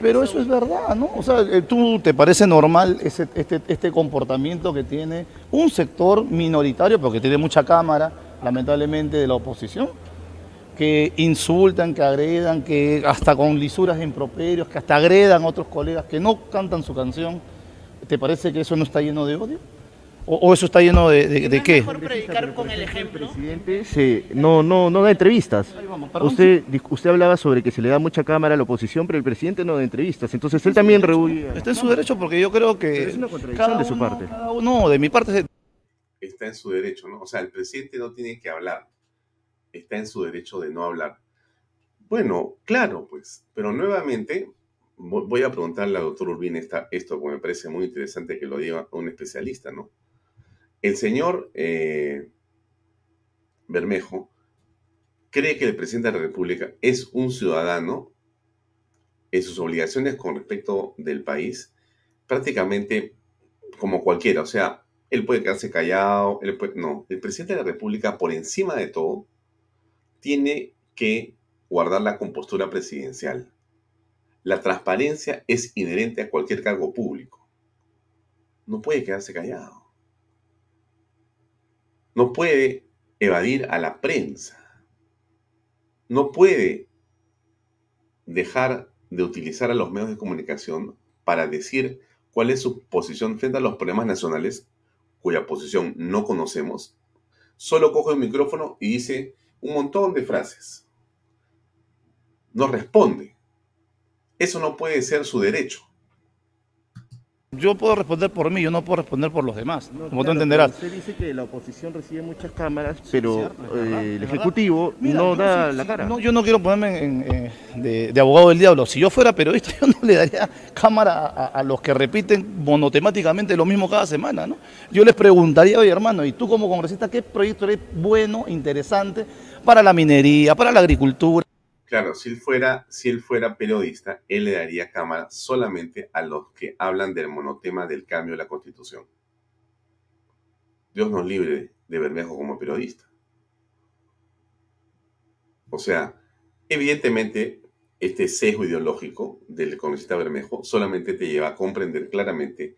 pero eso es verdad, ¿no? O sea, eh, ¿tú te parece normal ese, este, este comportamiento que tiene un sector minoritario, porque tiene mucha cámara, lamentablemente, de la oposición? que insultan, que agredan, que hasta con lisuras de improperios, que hasta agredan a otros colegas que no cantan su canción. ¿Te parece que eso no está lleno de odio? ¿O, eso está lleno de, de, qué? mejor predicar con el ejemplo. El presidente no, no, no da entrevistas. usted, usted hablaba sobre que se le da mucha cámara a la oposición, pero el presidente no da entrevistas. Entonces él también rehuye. Está en su derecho porque yo creo que. es una contradicción de su parte. no, de mi parte. Está en su derecho, ¿no? O sea, el presidente no tiene que hablar. Está en su derecho de no hablar. Bueno, claro, pues. Pero nuevamente, voy a preguntarle al doctor Urbín esta, esto, porque me parece muy interesante que lo diga un especialista, ¿no? El señor eh, Bermejo cree que el presidente de la República es un ciudadano en sus obligaciones con respecto del país, prácticamente como cualquiera. O sea, él puede quedarse callado, no. El presidente de la República, por encima de todo, tiene que guardar la compostura presidencial. La transparencia es inherente a cualquier cargo público. No puede quedarse callado. No puede evadir a la prensa. No puede dejar de utilizar a los medios de comunicación para decir cuál es su posición frente a los problemas nacionales cuya posición no conocemos. Solo coge el micrófono y dice un montón de frases. No responde. Eso no puede ser su derecho. Yo puedo responder por mí, yo no puedo responder por los demás, como tú entenderás. Usted dice que la oposición recibe muchas cámaras, pero eh, el Ejecutivo no da la cara. No, yo no quiero ponerme en, eh, de, abogado del diablo. Si yo fuera periodista, yo no le daría cámara a, los que repiten monotemáticamente lo mismo cada semana. ¿no? Yo les preguntaría, oye hermano, ¿y tú como congresista qué proyecto eres bueno, interesante para la minería, para la agricultura? Claro, si él fuera, si él fuera periodista, él le daría cámara solamente a los que hablan del monotema del cambio de la constitución. Dios nos libre de Bermejo como periodista. O sea, evidentemente, este sesgo ideológico del congresista Bermejo solamente te lleva a comprender claramente,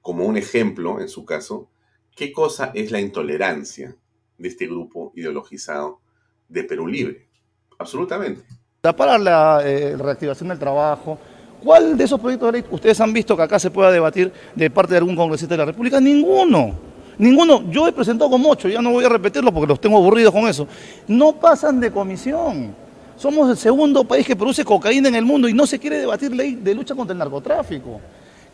como un ejemplo en su caso, qué cosa es la intolerancia de este grupo ideologizado de Perú Libre. Absolutamente. Para la eh, reactivación del trabajo, ¿cuál de esos proyectos de ley ustedes han visto que acá se pueda debatir de parte de algún congresista de la República? Ninguno. Ninguno. Yo he presentado como ocho, ya no voy a repetirlo porque los tengo aburridos con eso. No pasan de comisión. Somos el segundo país que produce cocaína en el mundo y no se quiere debatir ley de lucha contra el narcotráfico.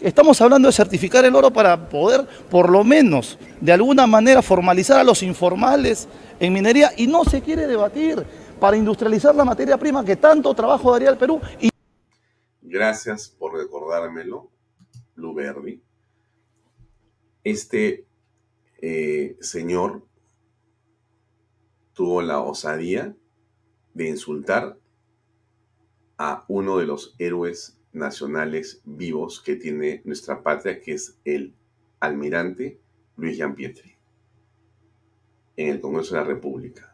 Estamos hablando de certificar el oro para poder, por lo menos, de alguna manera formalizar a los informales en minería y no se quiere debatir para industrializar la materia prima que tanto trabajo daría al Perú. Gracias por recordármelo, Luberdi. Este eh, señor tuvo la osadía de insultar a uno de los héroes nacionales vivos que tiene nuestra patria, que es el almirante Luis Jean Pietri, en el Congreso de la República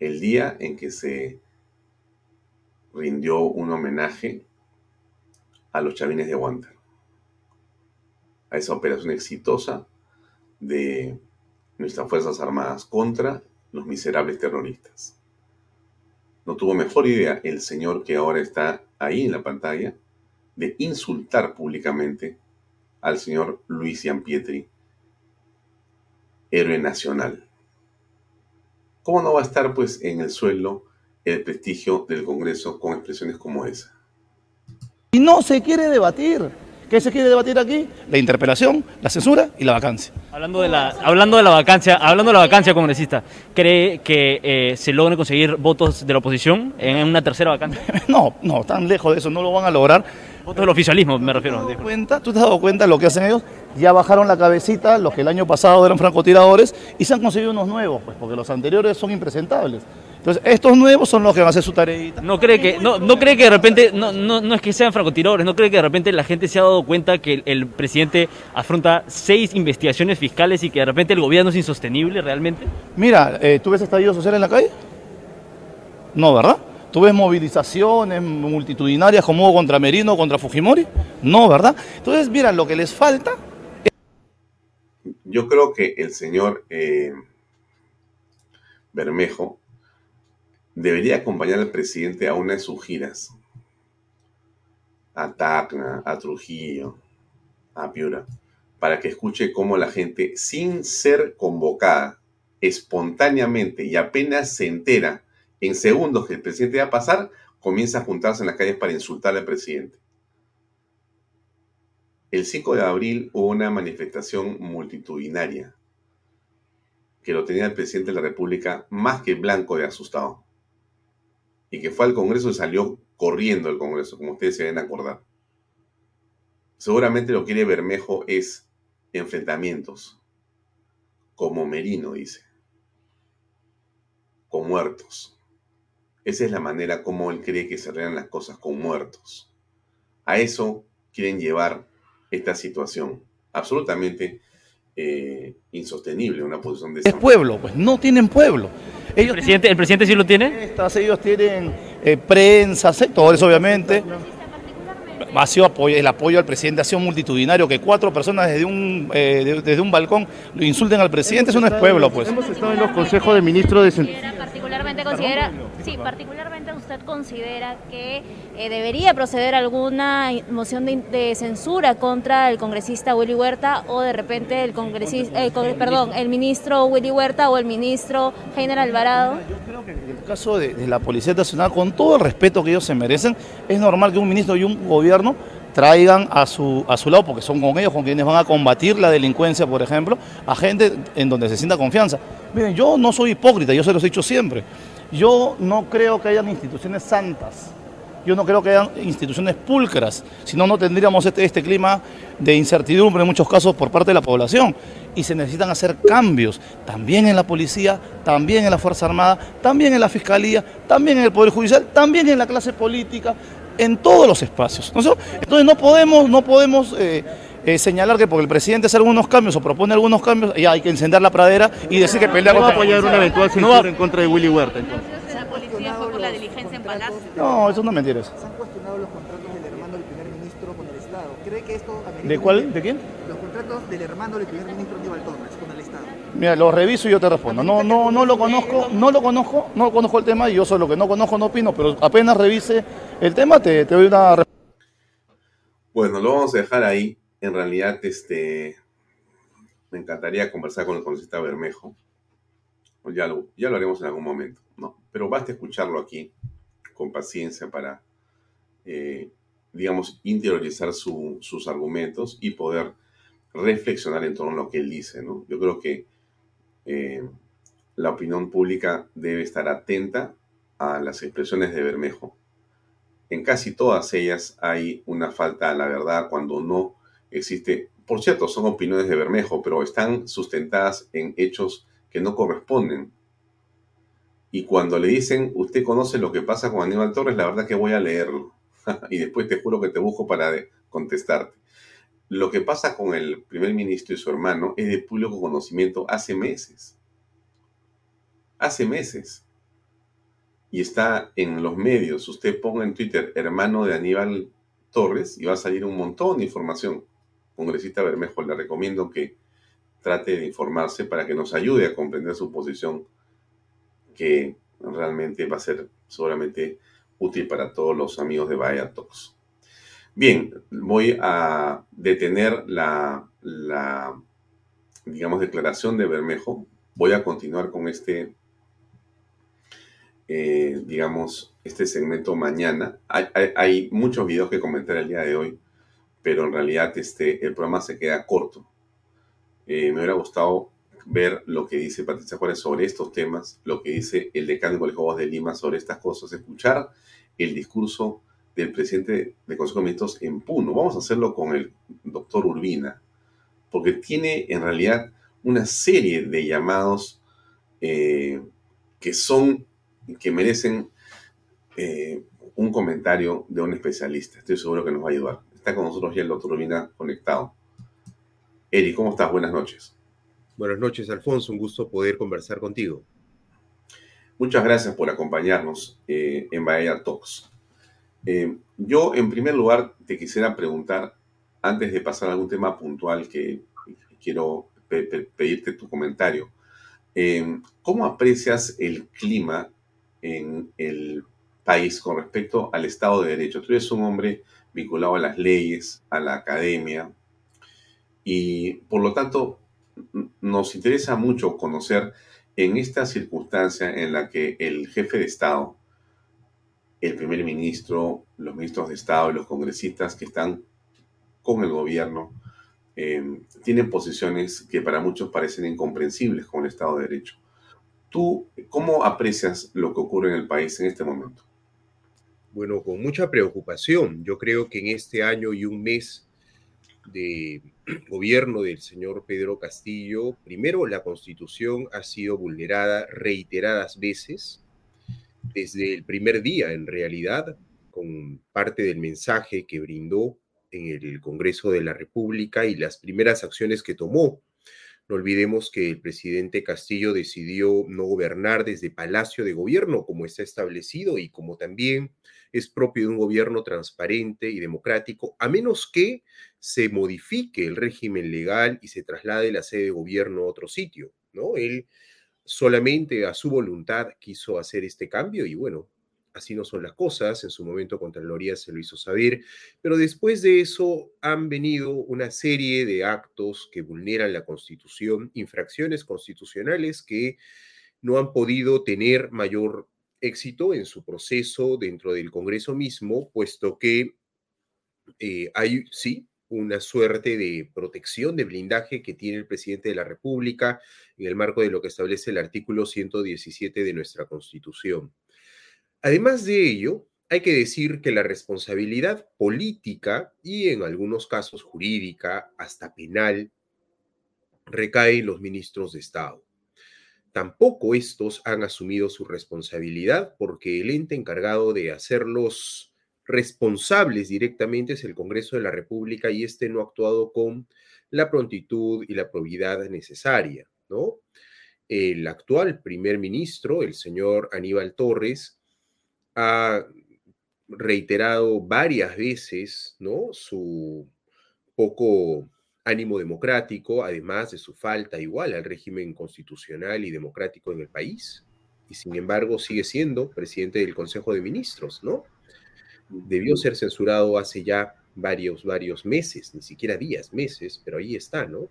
el día en que se rindió un homenaje a los chavines de Guanta, a esa operación exitosa de nuestras Fuerzas Armadas contra los miserables terroristas. No tuvo mejor idea el señor que ahora está ahí en la pantalla de insultar públicamente al señor Luis Pietri, héroe nacional. ¿Cómo no va a estar pues en el suelo el prestigio del Congreso con expresiones como esa? Y no se quiere debatir. ¿Qué se quiere debatir aquí? La interpelación, la censura y la vacancia. Hablando de la, hablando de la vacancia, hablando de la vacancia, congresista, ¿cree que eh, se logre conseguir votos de la oposición en una tercera vacancia? No, no, tan lejos de eso, no lo van a lograr. Votos del oficialismo, me refiero. ¿Tú te, cuenta, ¿Tú te has dado cuenta de lo que hacen ellos? Ya bajaron la cabecita, los que el año pasado eran francotiradores, y se han conseguido unos nuevos, pues, porque los anteriores son impresentables. Entonces, estos nuevos son los que van a hacer su tarea. ¿No cree que, no, no cree que de repente, no, no, no es que sean francotiradores, no cree que de repente la gente se ha dado cuenta que el, presidente afronta seis investigaciones fiscales y que de repente el gobierno es insostenible realmente? Mira, eh, ¿tú ves estallido social en la calle? No, ¿verdad? ¿Tú ves movilizaciones multitudinarias como hubo contra Merino, contra Fujimori? No, ¿verdad? Entonces, mira, lo que les falta... Yo creo que el señor eh, Bermejo debería acompañar al presidente a una de sus giras. A Tacna, a Trujillo, a Piura, para que escuche cómo la gente, sin ser convocada, espontáneamente y apenas se entera en segundos que el presidente va a pasar, comienza a juntarse en las calles para insultar al presidente. El 5 de abril hubo una manifestación multitudinaria que lo tenía el presidente de la República más que blanco de asustado. Y que fue al Congreso y salió corriendo al Congreso, como ustedes se deben acordar. Seguramente lo que quiere Bermejo es enfrentamientos, como Merino dice, con muertos. Esa es la manera como él cree que se arreglan las cosas con muertos. A eso quieren llevar esta situación. Absolutamente eh, insostenible una posición de Es pueblo, pues no tienen pueblo. ¿El, presidente, ¿El presidente sí lo tiene? Estas, ellos tienen eh, prensa, sectores obviamente. Ha sido apoyo, el apoyo al presidente ha sido multitudinario, que cuatro personas desde un, eh, desde un balcón lo insulten al presidente, eso no es pueblo, pues. Hemos estado en los consejos de ministros de... Particularmente considera, sí, particularmente usted considera que eh, debería proceder alguna moción de, censura contra el congresista Willy Huerta o de repente el congresista, perdón, el ministro Willy Huerta o el ministro Heiner Alvarado. Yo creo que en el caso de, de la Policía Nacional, con todo el respeto que ellos se merecen, es normal que un ministro y un gobierno traigan a su, a su lado, porque son con ellos con quienes van a combatir la delincuencia, por ejemplo, a gente en donde se sienta confianza. Miren, yo no soy hipócrita, yo se los he dicho siempre. Yo no creo que hayan instituciones santas, yo no creo que hayan instituciones pulcras, si no, no tendríamos este, este clima de incertidumbre en muchos casos por parte de la población. Y se necesitan hacer cambios, también en la policía, también en la Fuerza Armada, también en la Fiscalía, también en el Poder Judicial, también en la clase política, en todos los espacios. Entonces no podemos, no podemos eh, eh, señalar que porque el presidente hace algunos cambios o propone algunos cambios, ya hay que encender la pradera y decir que pelea contra... ¿No va a apoyar una eventual censura en contra de Willy Huerta entonces? ¿La policía fue por la diligencia en Palacio? No, eso no es mentira. Se han cuestionado los contratos del hermano del primer ministro con el Estado. ¿Cree que esto... ¿De cuál? ¿De quién? Los contratos del hermano del primer ministro Aníbal Torres con el Estado. Mira, lo reviso y yo te respondo. No, no, no lo conozco, no lo conozco, no conozco el tema y yo solo que no conozco no opino, pero apenas revise el tema te, te doy una Bueno, lo vamos a dejar ahí. En realidad, este me encantaría conversar con el congresista Bermejo. Ya lo, ya lo haremos en algún momento, ¿no? Pero basta escucharlo aquí con paciencia para, eh, digamos, interiorizar sus argumentos y poder reflexionar en torno a lo que él dice, ¿no? Yo creo que eh, la opinión pública debe estar atenta a las expresiones de Bermejo. En casi todas ellas hay una falta a la verdad cuando no existe, por cierto, son opiniones de Bermejo, pero están sustentadas en hechos que no corresponden. Y cuando le dicen, usted conoce lo que pasa con Aníbal Torres, la verdad que voy a leerlo. y después te juro que te busco para contestarte. Lo que pasa con el primer ministro y su hermano es de público conocimiento hace meses. Hace meses. Y está en los medios. Usted ponga en Twitter hermano de Aníbal Torres y va a salir un montón de información. Congresista Bermejo, le recomiendo que trate de informarse para que nos ayude a comprender su posición, que realmente va a ser seguramente útil para todos los amigos de Vaya Talks. Bien, voy a detener la, digamos, declaración de Bermejo. Voy a continuar con este, eh, digamos, este segmento mañana. Hay, muchos videos que comentar el día de hoy, pero en realidad este, el programa se queda corto. Eh, me hubiera gustado ver lo que dice Patricia Juárez sobre estos temas, lo que dice el decano de Colegio de Lima sobre estas cosas, escuchar el discurso del presidente del Consejo de Ministros en Puno. Vamos a hacerlo con el doctor Urbina, porque tiene en realidad una serie de llamados eh, que son, que merecen eh, un comentario de un especialista. Estoy seguro que nos va a ayudar. Está con nosotros ya el doctor Urbina conectado. Eri, ¿cómo estás? Buenas noches. Buenas noches, Alfonso. Un gusto poder conversar contigo. Muchas gracias por acompañarnos eh, en Bahía Talks. Eh, yo, en primer lugar, te quisiera preguntar, antes de pasar a algún tema puntual que quiero pedirte tu comentario, eh, ¿cómo aprecias el clima en el país con respecto al Estado de Derecho? Tú eres un hombre vinculado a las leyes, a la academia, y por lo tanto nos interesa mucho conocer en esta circunstancia en la que el jefe de Estado el primer ministro, los ministros de Estado y los congresistas que están con el gobierno eh, tienen posiciones que para muchos parecen incomprensibles con el Estado de Derecho. ¿Tú cómo aprecias lo que ocurre en el país en este momento? Bueno, con mucha preocupación. Yo creo que en este año y un mes de gobierno del señor Pedro Castillo, primero la constitución ha sido vulnerada reiteradas veces desde el primer día, en realidad, con parte del mensaje que brindó en el Congreso de la República y las primeras acciones que tomó No olvidemos que el presidente Castillo decidió no gobernar desde Palacio de Gobierno, como está establecido y como también es propio de un gobierno transparente y democrático, a menos que se modifique el régimen legal y se traslade la sede de gobierno a otro sitio, ¿no? Él solamente a su voluntad quiso hacer este cambio y bueno, así no son las cosas. En su momento Contraloría se lo hizo saber, pero después de eso han venido una serie de actos que vulneran la Constitución, infracciones constitucionales que no han podido tener mayor éxito en su proceso dentro del Congreso mismo, puesto que eh, hay, sí, una suerte de protección, de blindaje que tiene el presidente de la República en el marco de lo que establece el artículo 117 de nuestra Constitución. Además de ello, hay que decir que la responsabilidad política y en algunos casos jurídica, hasta penal, recae en los ministros de Estado. Tampoco estos han asumido su responsabilidad porque el ente encargado de hacerlos responsables directamente es el Congreso de la República y este no ha actuado con la prontitud y la probidad necesaria, ¿no? El actual primer ministro, el señor Aníbal Torres, ha reiterado varias veces ¿no? su poco ánimo democrático, además de su falta igual al régimen constitucional y democrático en el país. Y sin embargo sigue siendo presidente del Consejo de Ministros, ¿no? Debió ser censurado hace ya varios, varios meses, ni siquiera días, meses, pero ahí está, ¿no?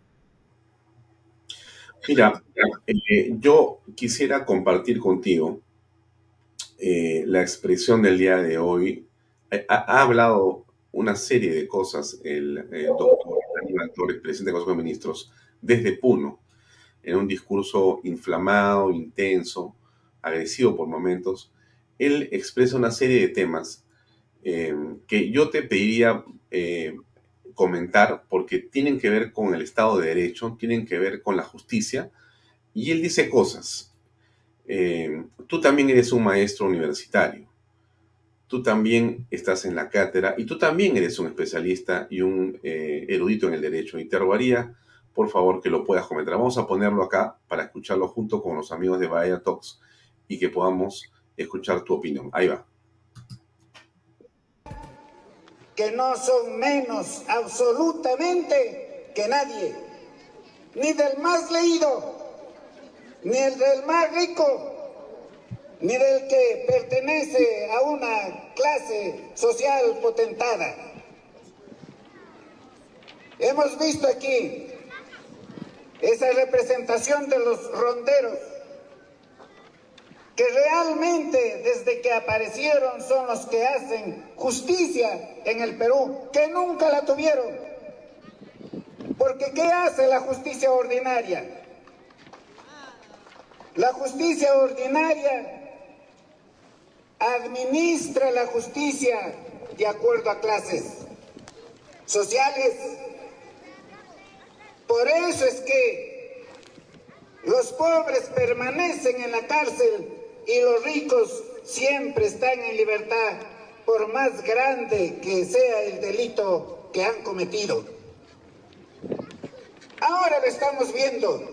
Mira, eh, yo quisiera compartir contigo eh, la expresión del día de hoy. Ha, hablado una serie de cosas el, doctor Torres, presidente del Consejo de Ministros, desde Puno, en un discurso inflamado, intenso, agresivo por momentos. Él expresa una serie de temas eh, que yo te pediría comentar porque tienen que ver con el Estado de Derecho, tienen que ver con la justicia, y él dice cosas eh, tú también eres un maestro universitario, tú también estás en la cátedra y tú también eres un especialista y un eh, erudito en el derecho. Y te rogaría, por favor, que lo puedas comentar. Vamos a ponerlo acá para escucharlo junto con los amigos de Bahía Talks y que podamos escuchar tu opinión. Ahí va. Que no son menos absolutamente que nadie, ni del más leído, ni el del más rico, ni del que pertenece a una clase social potentada. Hemos visto aquí esa representación de los ronderos que realmente desde que aparecieron son los que hacen justicia en el Perú, que nunca la tuvieron. Porque ¿qué hace la justicia ordinaria? La justicia ordinaria administra la justicia de acuerdo a clases sociales. Por eso es que los pobres permanecen en la cárcel y los ricos siempre están en libertad, por más grande que sea el delito que han cometido. Ahora lo estamos viendo.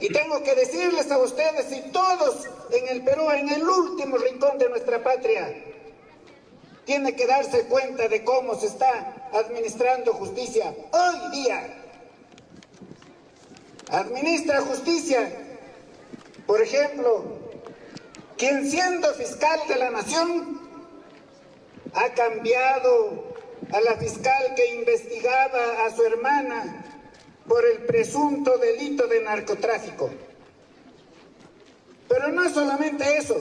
Y tengo que decirles a ustedes y todos en el Perú, en el último rincón de nuestra patria, tiene que darse cuenta de cómo se está administrando justicia hoy día. Administra justicia, por ejemplo, quien siendo fiscal de la nación ha cambiado a la fiscal que investigaba a su hermana por el presunto delito de narcotráfico. Pero no es solamente eso.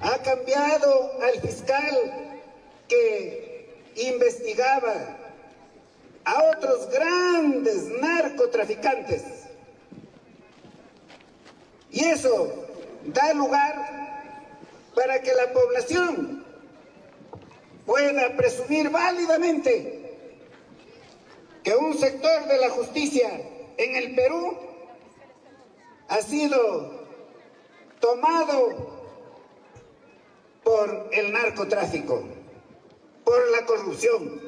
Ha cambiado al fiscal que investigaba a otros grandes narcotraficantes. Y eso da lugar para que la población pueda presumir válidamente que un sector de la justicia en el Perú ha sido tomado por el narcotráfico, por la corrupción.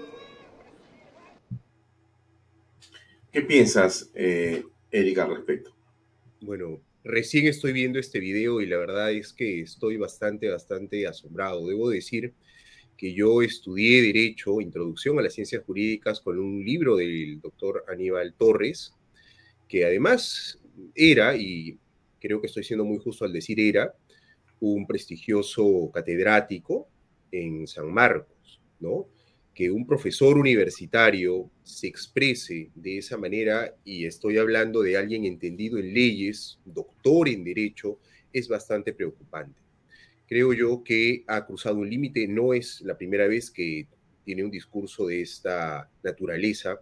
¿Qué piensas, eh, Erika, al respecto? Bueno, recién estoy viendo este video y la verdad es que estoy bastante, bastante asombrado. Debo decir que yo estudié Derecho, Introducción a las Ciencias Jurídicas, con un libro del doctor Aníbal Torres, que además era, y creo que estoy siendo muy justo al decir era, un prestigioso catedrático en San Marcos, ¿no? Que un profesor universitario se exprese de esa manera, y estoy hablando de alguien entendido en leyes, doctor en derecho, es bastante preocupante creo yo que ha cruzado un límite. No es la primera vez que tiene un discurso de esta naturaleza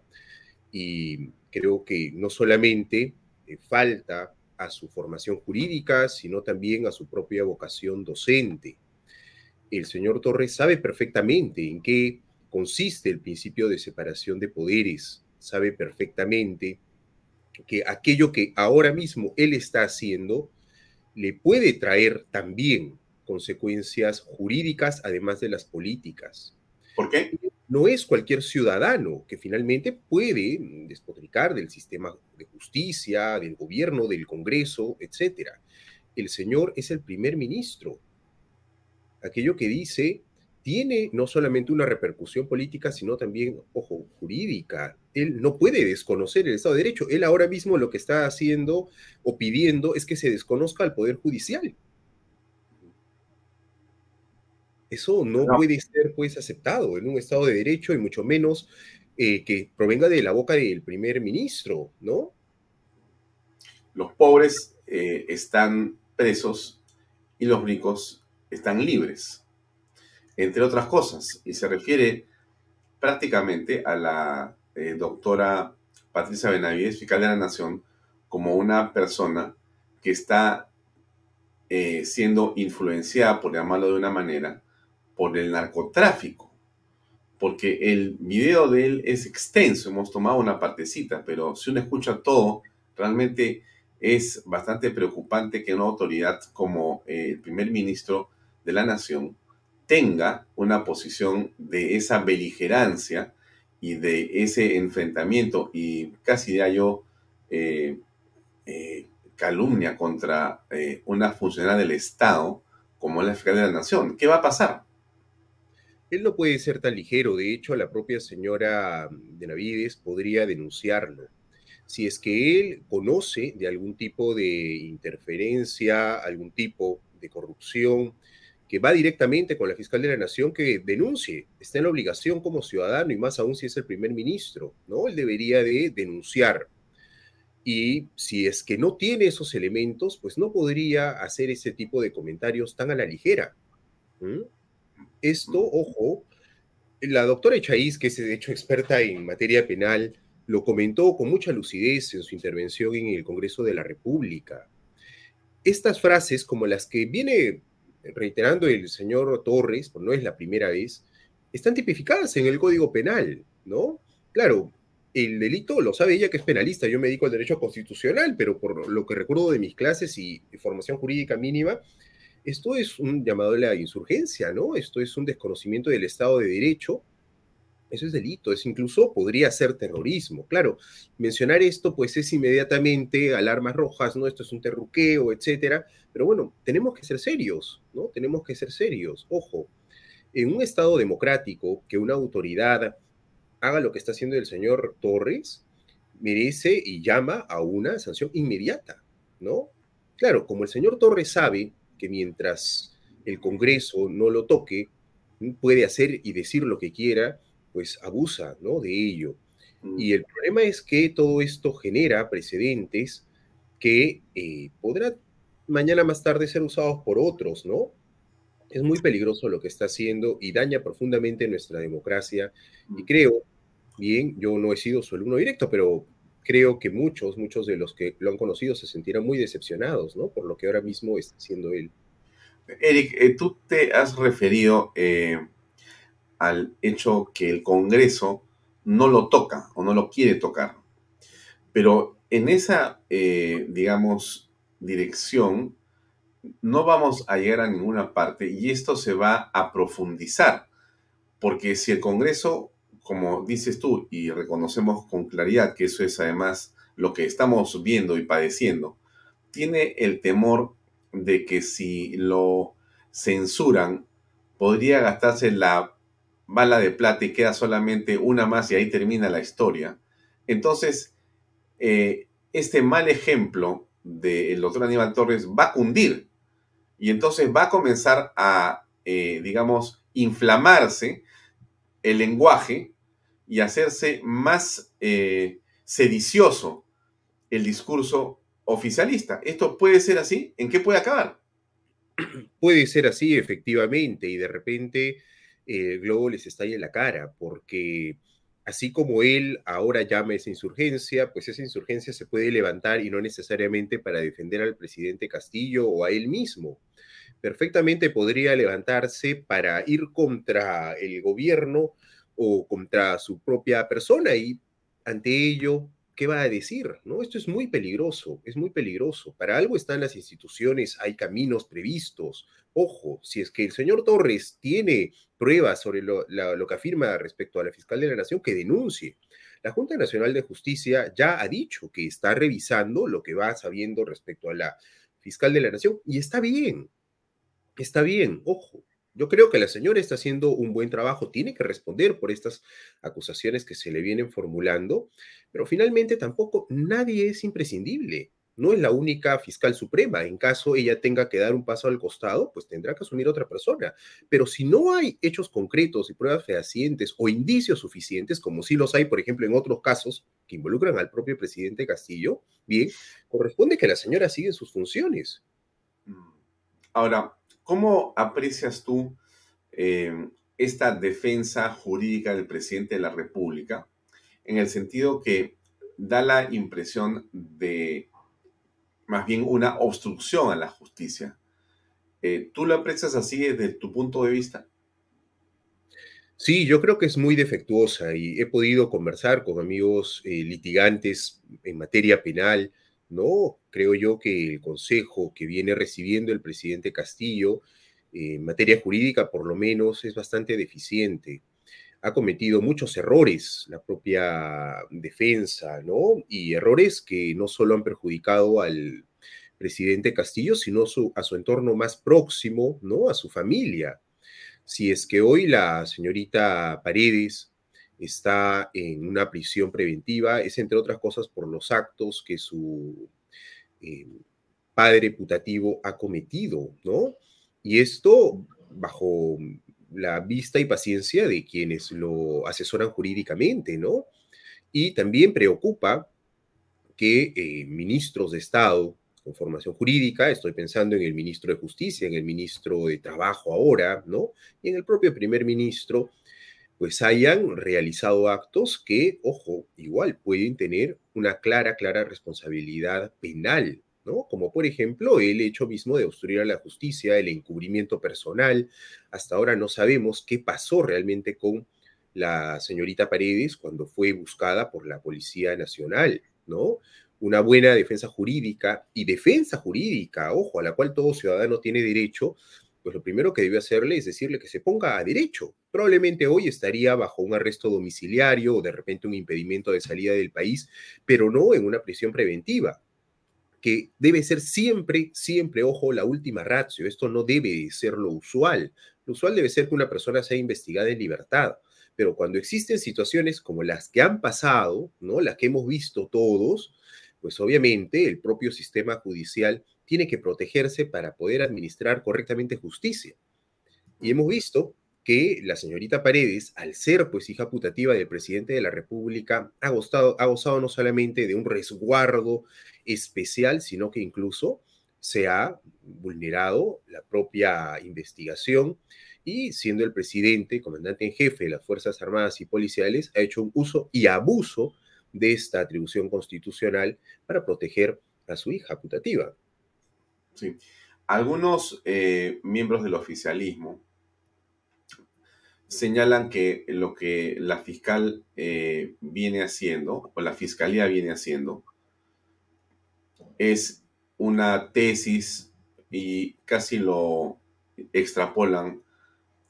y creo que no solamente eh, falta a su formación jurídica, sino también a su propia vocación docente. El señor Torres sabe perfectamente en qué consiste el principio de separación de poderes, sabe perfectamente que aquello que ahora mismo él está haciendo le puede traer también consecuencias jurídicas, además de las políticas. ¿Por qué? No es cualquier ciudadano que finalmente puede despotricar del sistema de justicia, del gobierno, del Congreso, etc. El señor es el primer ministro. Aquello que dice tiene no solamente una repercusión política, sino también, ojo, jurídica. Él no puede desconocer el Estado de Derecho. Él ahora mismo lo que está haciendo o pidiendo es que se desconozca al Poder Judicial. Eso no, puede ser pues aceptado en un Estado de Derecho y mucho menos eh, que provenga de la boca del primer ministro, ¿no? Los pobres eh, están presos y los ricos están libres, entre otras cosas, y se refiere prácticamente a la eh, doctora Patricia Benavides, fiscal de la Nación, como una persona que está siendo influenciada, por llamarlo de una manera, por el narcotráfico, porque el video de él es extenso, hemos tomado una partecita, pero si uno escucha todo, realmente es bastante preocupante que una autoridad como eh, el primer ministro de la nación tenga una posición de esa beligerancia y de ese enfrentamiento y casi ya yo eh, eh, calumnia contra una funcionaria del Estado como la fiscal de la nación. ¿Qué va a pasar? Él no puede ser tan ligero, de hecho la propia señora de Navides podría denunciarlo. Si es que él conoce de algún tipo de interferencia, algún tipo de corrupción, que va directamente con la fiscal de la nación que denuncie, está en la obligación como ciudadano y más aún si es el primer ministro, ¿no? Él debería de denunciar. Y si es que no tiene esos elementos, pues no podría hacer ese tipo de comentarios tan a la ligera. Esto, ojo, la doctora Echaíz, que es de hecho experta en materia penal, lo comentó con mucha lucidez en su intervención en el Congreso de la República. Estas frases, como las que viene reiterando el señor Torres, pues no es la primera vez, están tipificadas en el Código Penal, ¿no? Claro, el delito lo sabe ella que es penalista, yo me dedico al derecho constitucional, pero por lo que recuerdo de mis clases y formación jurídica mínima, esto es un llamado a la insurgencia, ¿no? Esto es un desconocimiento del Estado de Derecho. Eso es delito, es incluso podría ser terrorismo. Claro, mencionar esto pues es inmediatamente alarmas rojas, ¿no? Esto es un terruqueo, etcétera. Pero bueno, tenemos que ser serios, ¿no? Tenemos que ser serios. Ojo, en un Estado democrático, que una autoridad haga lo que está haciendo el señor Torres, merece y llama a una sanción inmediata, ¿no? Claro, como el señor Torres sabe que mientras el Congreso no lo toque, puede hacer y decir lo que quiera, pues abusa ¿no? de ello. Mm. Y el problema es que todo esto genera precedentes que eh, podrán mañana más tarde ser usados por otros, ¿no? Es muy peligroso lo que está haciendo y daña profundamente nuestra democracia. Y mm. creo, bien, yo no he sido su alumno directo, pero creo que muchos, muchos de los que lo han conocido se sentirán muy decepcionados, ¿no? Por lo que ahora mismo está haciendo él. Eric, eh, tú te has referido eh, al hecho que el Congreso no lo toca o no lo quiere tocar. Pero en esa, eh, digamos, dirección, no vamos a llegar a ninguna parte y esto se va a profundizar. Porque si el Congreso como dices tú, y reconocemos con claridad que eso es además lo que estamos viendo y padeciendo, tiene el temor de que si lo censuran, podría gastarse la bala de plata y queda solamente una más y ahí termina la historia. Entonces, eh, este mal ejemplo del doctor Aníbal Torres va a cundir y entonces va a comenzar a, eh, digamos, inflamarse el lenguaje y hacerse más eh, sedicioso el discurso oficialista. ¿Esto puede ser así? ¿En qué puede acabar? Puede ser así, efectivamente, y de repente el eh, globo les estalla en la cara, porque así como él ahora llama esa insurgencia, pues esa insurgencia se puede levantar y no necesariamente para defender al presidente Castillo o a él mismo. Perfectamente podría levantarse para ir contra el gobierno o contra su propia persona y ante ello ¿qué va a decir? ¿No? Esto es muy peligroso, es muy peligroso. Para algo están las instituciones, hay caminos previstos. Ojo, si es que el señor Torres tiene pruebas sobre lo, que afirma respecto a la fiscal de la Nación, que denuncie. La Junta Nacional de Justicia ya ha dicho que está revisando lo que va sabiendo respecto a la fiscal de la Nación y está bien, está bien, ojo, yo creo que la señora está haciendo un buen trabajo, tiene que responder por estas acusaciones que se le vienen formulando, pero finalmente tampoco nadie es imprescindible. No es la única fiscal suprema. En caso ella tenga que dar un paso al costado, pues tendrá que asumir otra persona. Pero si no hay hechos concretos y pruebas fehacientes o indicios suficientes, como sí los hay, por ejemplo, en otros casos que involucran al propio presidente Castillo, bien, corresponde que la señora siga sus funciones. Ahora, ¿Cómo aprecias tú eh, esta defensa jurídica del presidente de la República? En el sentido que da la impresión de más bien una obstrucción a la justicia. Eh, ¿Tú lo aprecias así desde tu punto de vista? Sí, yo creo que es muy defectuosa y he podido conversar con amigos eh, litigantes en materia penal ¿no? Creo yo que el consejo que viene recibiendo el presidente Castillo en materia jurídica, por lo menos, es bastante deficiente. Ha cometido muchos errores la propia defensa, ¿no? Y errores que no solo han perjudicado al presidente Castillo, sino a su entorno más próximo, ¿no? A su familia. Si es que hoy la señorita Paredes está en una prisión preventiva, es entre otras cosas por los actos que su eh, padre putativo ha cometido, ¿no? Y esto bajo la vista y paciencia de quienes lo asesoran jurídicamente, ¿no? Y también preocupa que eh, ministros de Estado con formación jurídica, estoy pensando en el ministro de Justicia, en el ministro de Trabajo ahora, ¿no? Y en el propio primer ministro, pues hayan realizado actos que, ojo, igual pueden tener una clara, clara responsabilidad penal, ¿no? Como por ejemplo el hecho mismo de obstruir a la justicia, el encubrimiento personal. Hasta ahora no sabemos qué pasó realmente con la señorita Paredes cuando fue buscada por la Policía Nacional, ¿no? Una buena defensa jurídica y defensa jurídica, ojo, a la cual todo ciudadano tiene derecho, pues lo primero que debe hacerle es decirle que se ponga a derecho. Probablemente hoy estaría bajo un arresto domiciliario o de repente un impedimento de salida del país, pero no en una prisión preventiva, que debe ser siempre, siempre, ojo, la última ratio. Esto no debe ser lo usual. Lo usual debe ser que una persona sea investigada en libertad. Pero cuando existen situaciones como las que han pasado, ¿no? Las que hemos visto todos, pues obviamente el propio sistema judicial tiene que protegerse para poder administrar correctamente justicia. Y hemos visto que la señorita Paredes, al ser pues hija putativa del presidente de la República, ha gozado, ha gozado no solamente de un resguardo especial, sino que incluso se ha vulnerado la propia investigación y siendo el presidente, comandante en jefe de las Fuerzas Armadas y Policiales, ha hecho un uso y abuso de esta atribución constitucional para proteger a su hija putativa. Sí. Algunos eh, miembros del oficialismo señalan que lo que la fiscal eh, viene haciendo, o la fiscalía viene haciendo, es una tesis y casi lo extrapolan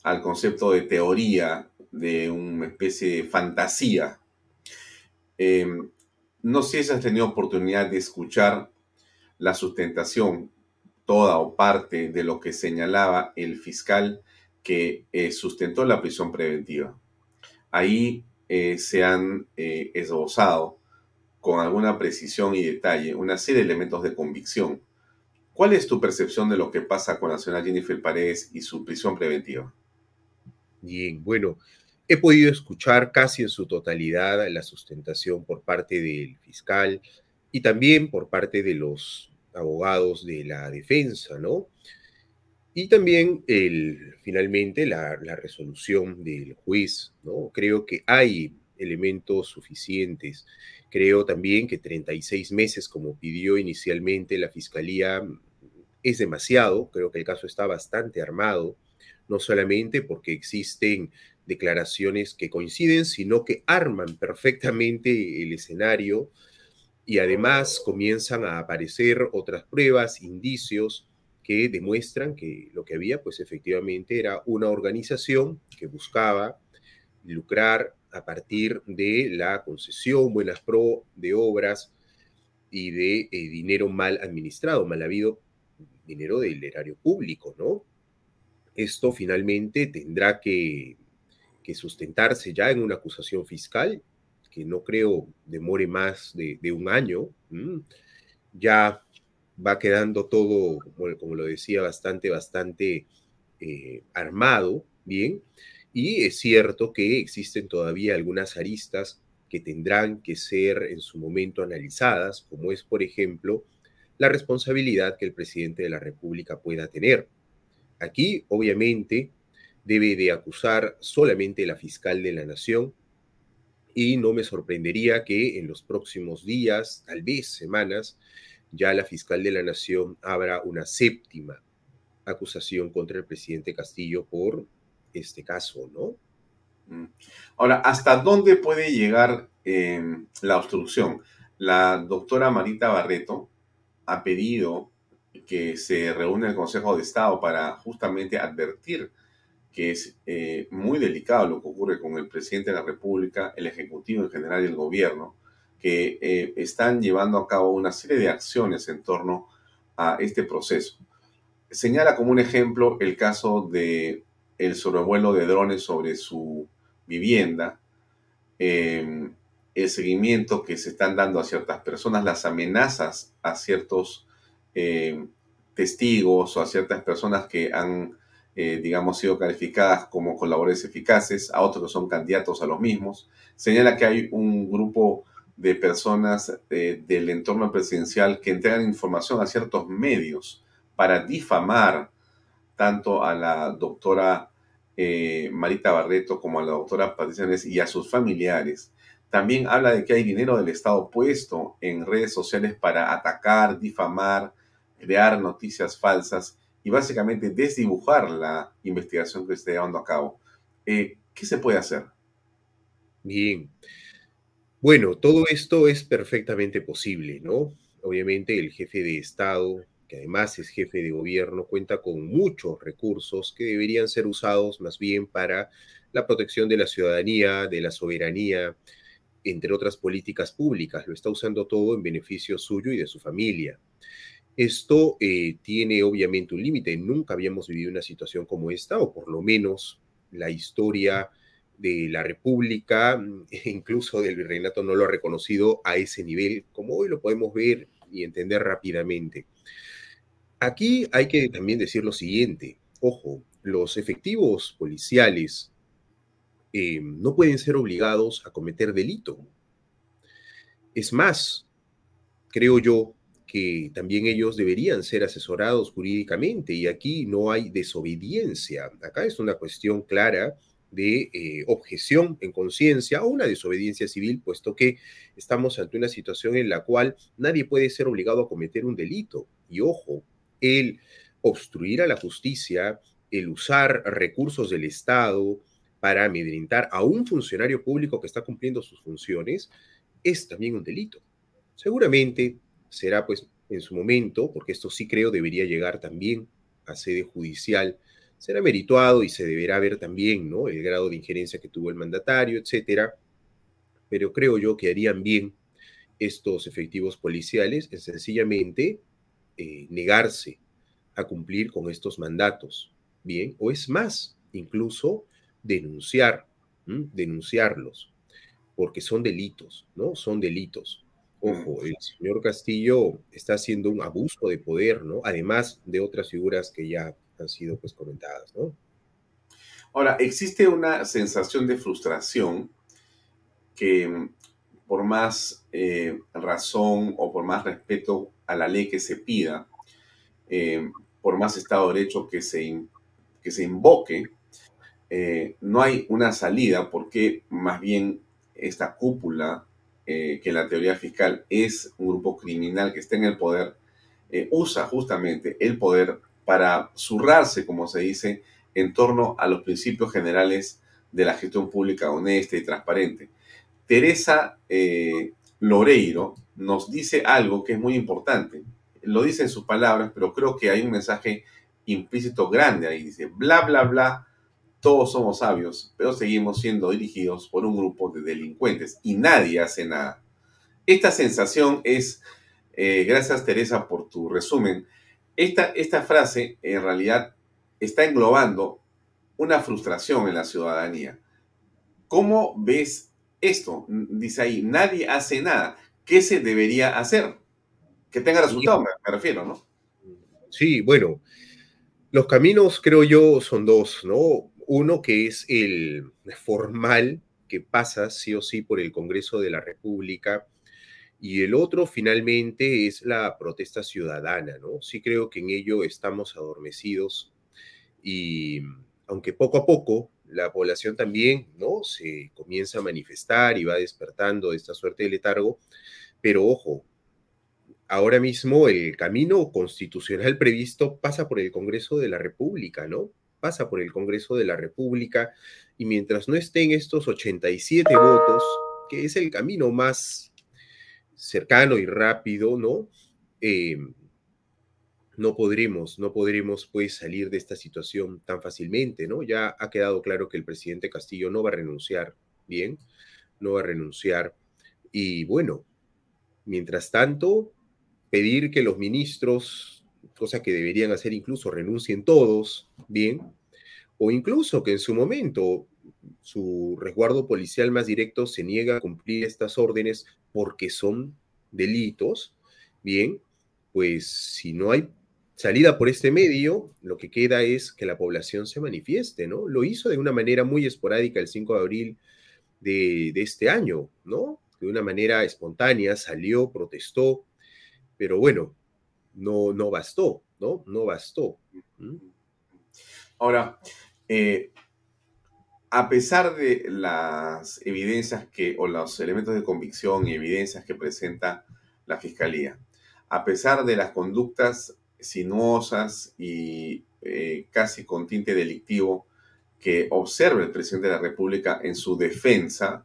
al concepto de teoría de una especie de fantasía. Em, no sé si has tenido oportunidad de escuchar la sustentación, toda o parte de lo que señalaba el fiscal que eh, sustentó la prisión preventiva. Ahí eh, se han eh, esbozado con alguna precisión y detalle una serie de elementos de convicción. ¿Cuál es tu percepción de lo que pasa con la señora Jennifer Paredes y su prisión preventiva? Bien, bueno, he podido escuchar casi en su totalidad la sustentación por parte del fiscal y también por parte de los abogados de la defensa, ¿no? Y también el, finalmente la, resolución del juez, ¿no? Creo que hay elementos suficientes. Creo también que 36 meses, como pidió inicialmente la Fiscalía, es demasiado. Creo que el caso está bastante armado, no solamente porque existen declaraciones que coinciden, sino que arman perfectamente el escenario y además comienzan a aparecer otras pruebas, indicios que demuestran que lo que había pues efectivamente era una organización que buscaba lucrar a partir de la concesión, buenas pro de obras y de eh, dinero mal administrado, mal habido dinero del erario público, ¿no? Esto finalmente tendrá que que sustentarse ya en una acusación fiscal, que no creo demore más de, un año, ya va quedando todo, como, lo decía, bastante, bastante eh, armado, bien, y es cierto que existen todavía algunas aristas que tendrán que ser en su momento analizadas, como es, por ejemplo, la responsabilidad que el presidente de la República pueda tener. Aquí, obviamente, debe de acusar solamente la fiscal de la nación y no me sorprendería que en los próximos días, tal vez semanas, ya la fiscal de la nación abra una séptima acusación contra el presidente Castillo por este caso, ¿no? Mm. Ahora, ¿hasta dónde puede llegar em, la obstrucción? La doctora Marita Barreto ha pedido que se reúne el Consejo de Estado para justamente advertir que es eh, muy delicado lo que ocurre con el presidente de la República, el Ejecutivo en general y el gobierno, que eh, están llevando a cabo una serie de acciones en torno a este proceso. Señala como un ejemplo el caso de el sobrevuelo de drones sobre su vivienda, em, el seguimiento que se están dando a ciertas personas, las amenazas a ciertos em, testigos o a ciertas personas que han eh, digamos, sido calificadas como colaboradores eficaces, a otros que son candidatos a los mismos. Señala que hay un grupo de personas eh, del entorno presidencial que entregan información a ciertos medios para difamar tanto a la doctora eh, Marita Barreto como a la doctora Patricia y a sus familiares. También habla de que hay dinero del Estado puesto en redes sociales para atacar, difamar, crear noticias falsas y básicamente desdibujar la investigación que se está llevando a cabo. Eh, ¿Qué se puede hacer? Bien. Bueno, todo esto es perfectamente posible, ¿no? Obviamente el jefe de Estado, que además es jefe de gobierno, cuenta con muchos recursos que deberían ser usados más bien para la protección de la ciudadanía, de la soberanía, entre otras políticas públicas. Lo está usando todo en beneficio suyo y de su familia. Esto eh, tiene obviamente un límite. Nunca habíamos vivido una situación como esta, o por lo menos la historia de la República, incluso del virreinato, no lo ha reconocido a ese nivel, como hoy lo podemos ver y entender rápidamente. Aquí hay que también decir lo siguiente, ojo, los efectivos policiales eh, no pueden ser obligados a cometer delito. Es más, creo yo que también ellos deberían ser asesorados jurídicamente y aquí no hay desobediencia. Acá es una cuestión clara de eh, objeción en conciencia o una desobediencia civil, puesto que estamos ante una situación en la cual nadie puede ser obligado a cometer un delito. Y ojo, el obstruir a la justicia, el usar recursos del Estado para amedrentar a un funcionario público que está cumpliendo sus funciones, es también un delito. Seguramente será pues en su momento, porque esto sí creo debería llegar también a sede judicial, será merituado y se deberá ver también, ¿no? El grado de injerencia que tuvo el mandatario, etcétera. Pero creo yo que harían bien estos efectivos policiales en sencillamente eh, negarse a cumplir con estos mandatos, ¿bien? O es más, incluso denunciar, denunciarlos, porque son delitos, ¿no? Son delitos. Ojo, el señor Castillo está haciendo un abuso de poder, ¿no? Además de otras figuras que ya han sido pues comentadas, ¿no? Ahora, existe una sensación de frustración que por más eh, razón o por más respeto a la ley que se pida, eh, por más Estado de Derecho que se, que se invoque, eh, no hay una salida porque más bien esta cúpula, que la teoría fiscal es un grupo criminal que está en el poder, usa justamente el poder para zurrarse, como se dice, en torno a los principios generales de la gestión pública honesta y transparente. Teresa eh, Loreiro nos dice algo que es muy importante. Lo dice en sus palabras, pero creo que hay un mensaje implícito grande ahí. Dice, bla, bla, bla, todos somos sabios, pero seguimos siendo dirigidos por un grupo de delincuentes y nadie hace nada. Esta sensación es, eh, gracias Teresa por tu resumen, esta, esta frase en realidad está englobando una frustración en la ciudadanía. ¿Cómo ves esto? Dice ahí, nadie hace nada. ¿Qué se debería hacer? Que tenga resultado, me, refiero, ¿no? Sí, bueno, los caminos creo yo son dos, ¿no? Uno que es el formal, que pasa sí o sí por el Congreso de la República, y el otro finalmente es la protesta ciudadana, ¿no? Sí creo que en ello estamos adormecidos y aunque poco a poco la población también, ¿no? Se comienza a manifestar y va despertando esta suerte de letargo, pero ojo, ahora mismo el camino constitucional previsto pasa por el Congreso de la República, ¿no? Pasa por el Congreso de la República y mientras no estén estos 87 votos, que es el camino más cercano y rápido, ¿no? Em, no podremos, no podremos pues salir de esta situación tan fácilmente, ¿no? Ya ha quedado claro que el presidente Castillo no va a renunciar, bien, no va a renunciar. Y bueno, mientras tanto, pedir que los ministros, cosa que deberían hacer incluso, renuncien todos, bien, o incluso que en su momento su resguardo policial más directo se niega a cumplir estas órdenes porque son delitos, bien, pues si no hay salida por este medio, lo que queda es que la población se manifieste, ¿no? Lo hizo de una manera muy esporádica el 5 de abril de, este año, ¿no? De una manera espontánea, salió, protestó, pero bueno, no, no bastó, ¿no? No bastó. Ahora, eh, a pesar de las evidencias que, o los elementos de convicción y evidencias que presenta la Fiscalía, a pesar de las conductas sinuosas y eh, casi con tinte delictivo que observa el presidente de la República en su defensa,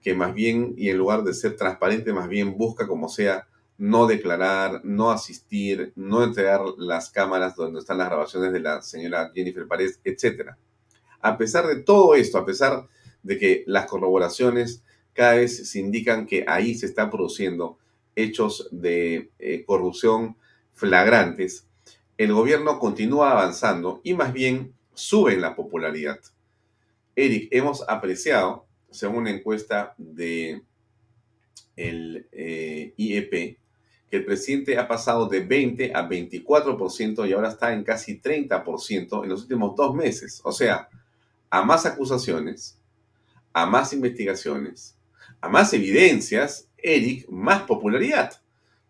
que más bien, y en lugar de ser transparente, más bien busca como sea no declarar, no asistir, no entregar las cámaras donde están las grabaciones de la señora Jennifer Paredes, etcétera a pesar de todo esto, a pesar de que las corroboraciones cada vez se indican que ahí se están produciendo hechos de eh, corrupción flagrantes, el gobierno continúa avanzando y más bien sube en la popularidad. Eric, hemos apreciado, según una encuesta de el eh, IEP, que el presidente ha pasado de 20 a 24% y ahora está en casi 30% en los últimos dos meses. O sea, a más acusaciones, a más investigaciones, a más evidencias, Eric, más popularidad.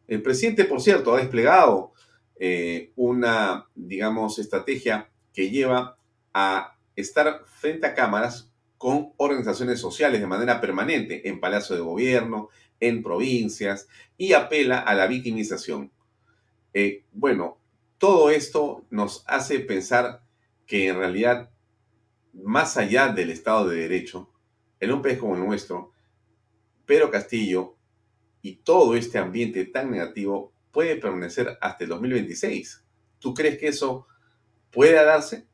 El presidente, por cierto, ha desplegado eh, una, digamos, estrategia que lleva a estar frente a cámaras con organizaciones sociales de manera permanente en Palacio de Gobierno, en provincias, y apela a la victimización. Eh, bueno, todo esto nos hace pensar que en realidad más allá del Estado de Derecho, en un país como el nuestro, Pedro Castillo y todo este ambiente tan negativo puede permanecer hasta el 2026. ¿Tú crees que eso puede darse?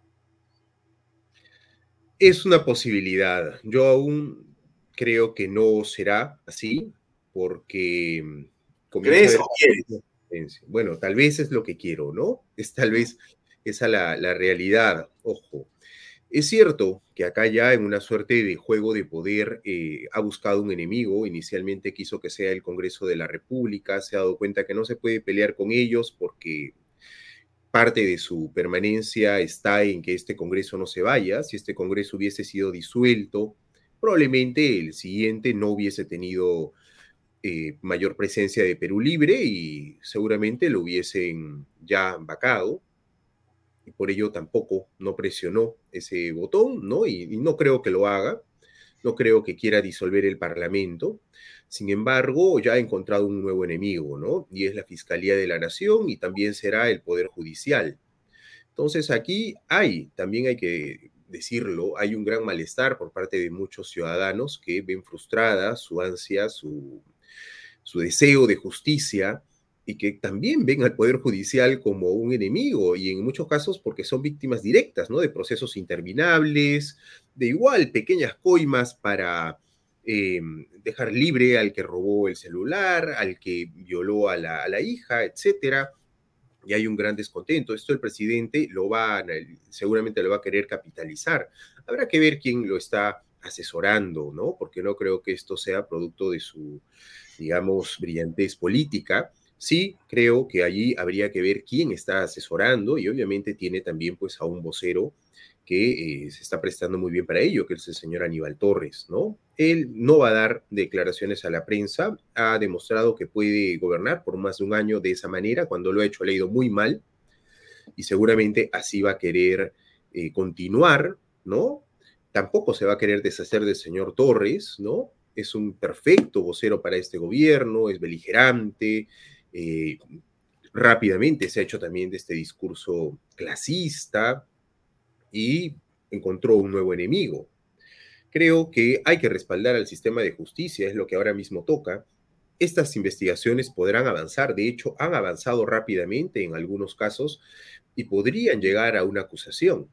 Es una posibilidad. Yo aún creo que no será así, porque... Mm, ¿Crees o quieres? Bueno, tal vez es lo que quiero, ¿no? Es tal vez esa la, la realidad. Ojo, es cierto que acá ya en una suerte de juego de poder eh, ha buscado un enemigo, inicialmente quiso que sea el Congreso de la República, se ha dado cuenta que no se puede pelear con ellos porque parte de su permanencia está en que este Congreso no se vaya, si este Congreso hubiese sido disuelto, probablemente el siguiente no hubiese tenido eh, mayor presencia de Perú Libre y seguramente lo hubiesen ya vacado y por ello tampoco no presionó ese botón, ¿no? Y, no creo que lo haga, no creo que quiera disolver el Parlamento. Sin embargo, ya ha encontrado un nuevo enemigo, ¿no? Y es la Fiscalía de la Nación y también será el Poder Judicial. Entonces aquí hay, también hay que decirlo, hay un gran malestar por parte de muchos ciudadanos que ven frustrada su ansia, su, su deseo de justicia y que también ven al Poder Judicial como un enemigo y en muchos casos porque son víctimas directas, ¿no? De procesos interminables, de igual pequeñas coimas para eh, dejar libre al que robó el celular, al que violó a la, a la hija, etcétera. Y hay un gran descontento. Esto el presidente lo va, seguramente lo va a querer capitalizar. Habrá que ver quién lo está asesorando, ¿no? Porque no creo que esto sea producto de su, digamos, brillantez política Sí, creo que allí habría que ver quién está asesorando y obviamente tiene también pues a un vocero que eh, se está prestando muy bien para ello, que es el señor Aníbal Torres, ¿no? Él no va a dar declaraciones a la prensa, ha demostrado que puede gobernar por más de un año de esa manera, cuando lo ha hecho ha ido muy mal y seguramente así va a querer eh, continuar, ¿no? Tampoco se va a querer deshacer del señor Torres, ¿no? Es un perfecto vocero para este gobierno, es beligerante, eh, rápidamente se ha hecho también de este discurso clasista y encontró un nuevo enemigo. Creo que hay que respaldar al sistema de justicia, es lo que ahora mismo toca. Estas investigaciones podrán avanzar, de hecho han avanzado rápidamente en algunos casos y podrían llegar a una acusación.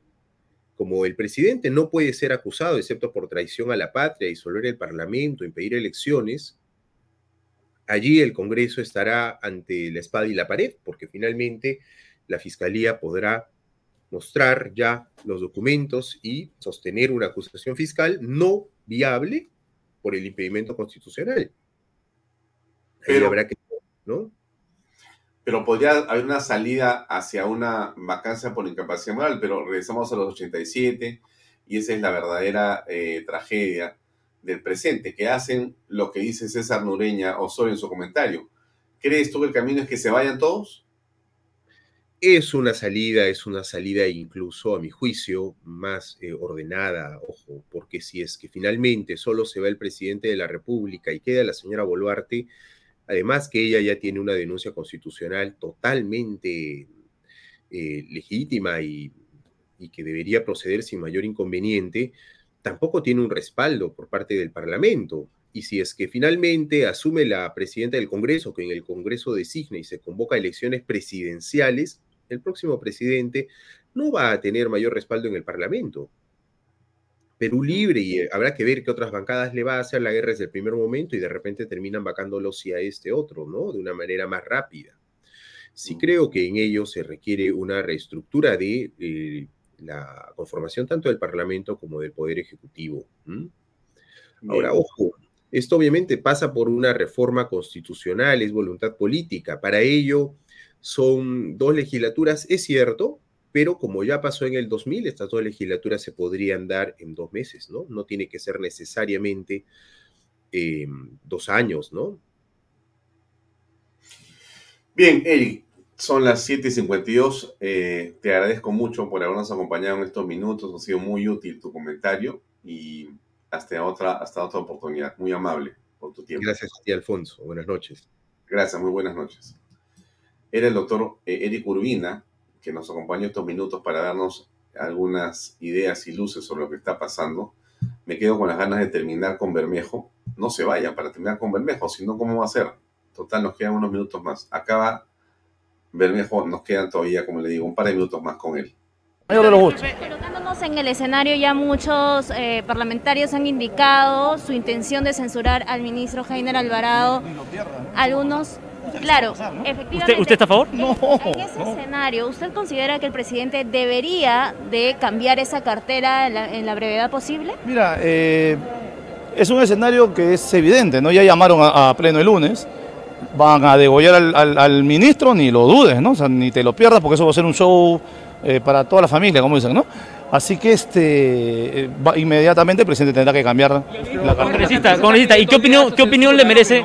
Como el presidente no puede ser acusado excepto por traición a la patria, disolver el parlamento, impedir elecciones, allí el Congreso estará ante la espada y la pared, porque finalmente la Fiscalía podrá mostrar ya los documentos y sostener una acusación fiscal no viable por el impedimento constitucional. Pero, habrá que, ¿no? Pero podría haber una salida hacia una vacancia por incapacidad moral, pero regresamos a los 87 y esa es la verdadera eh, tragedia del presente, que hacen lo que dice César Nureña Osorio en su comentario. ¿Crees tú que el camino es que se vayan todos? Es una salida, es una salida incluso, a mi juicio, más eh, ordenada, ojo, porque si es que finalmente solo se va el presidente de la República y queda la señora Boluarte, además que ella ya tiene una denuncia constitucional totalmente eh, legítima y, y que debería proceder sin mayor inconveniente, tampoco tiene un respaldo por parte del Parlamento. Y si es que finalmente asume la presidenta del Congreso, que en el Congreso designa y se convoca elecciones presidenciales, el próximo presidente no va a tener mayor respaldo en el Parlamento. Perú libre y eh, habrá que ver qué otras bancadas le va a hacer la guerra desde el primer momento y de repente terminan vacándolo si a este otro, ¿no? De una manera más rápida. Sí creo que en ello se requiere una reestructura de eh, la conformación tanto del Parlamento como del Poder Ejecutivo. Ahora, ojo, esto obviamente pasa por una reforma constitucional, es voluntad política. Para ello son dos legislaturas, es cierto, pero como ya pasó en el 2000, estas dos legislaturas se podrían dar en dos meses, ¿no? No tiene que ser necesariamente em, dos años, ¿no? Bien, Eric, son las 7:52. Eh, te agradezco mucho por habernos acompañado en estos minutos. Ha sido muy útil tu comentario y hasta otra, hasta otra oportunidad. Muy amable por tu tiempo. Gracias a ti, Alfonso. Buenas noches. Gracias, muy buenas noches. Era el doctor eh, Eric Urbina que nos acompañó estos minutos para darnos algunas ideas y luces sobre lo que está pasando. Me quedo con las ganas de terminar con Bermejo. No se vaya para terminar con Bermejo, sino cómo va a ser. Total, nos quedan unos minutos más. Acaba Bermejo, nos quedan todavía, como le digo, un par de minutos más con él. Mayor de los gustos. Poniéndonos en el escenario, ya muchos eh, parlamentarios han indicado su intención de censurar al ministro Jainer Alvarado. Algunos Claro, efectivamente. ¿Usted, está a favor? No. En ese escenario, ¿usted considera que el presidente debería de cambiar esa cartera en la, brevedad posible? Mira, eh, es un escenario que es evidente, ¿no? Ya llamaron a, pleno el lunes, van a degollar al, ministro, ni lo dudes, ¿no? O sea, ni te lo pierdas porque eso va a ser un show eh, para toda la familia, como dicen, ¿no? Así que este eh, inmediatamente el presidente tendrá que cambiar la cartera. ¿y qué opinión, qué opinión le merece?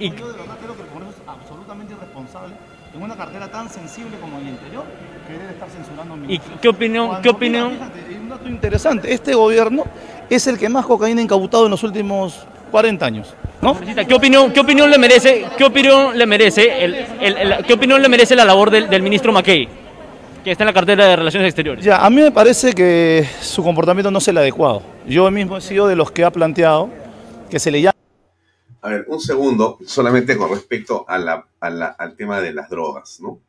Y... Yo de verdad creo que el Congreso es absolutamente irresponsable en una cartera tan sensible como el interior querer estar censurando ¿Y qué opinión? ¿qué opinión? Fíjate, un dato interesante, este gobierno es el que más cocaína ha incautado en los últimos 40 años. ¿No? ¿Qué opinión, qué opinión le merece, qué opinión le merece, el, el, qué opinión le merece la labor del, del ministro McKay? que está en la cartera de Relaciones Exteriores. Ya, a mí me parece que su comportamiento no es el adecuado. Yo mismo he sido de los que ha planteado que se le llama a ver, un segundo, solamente con respecto al tema de las drogas, ¿no?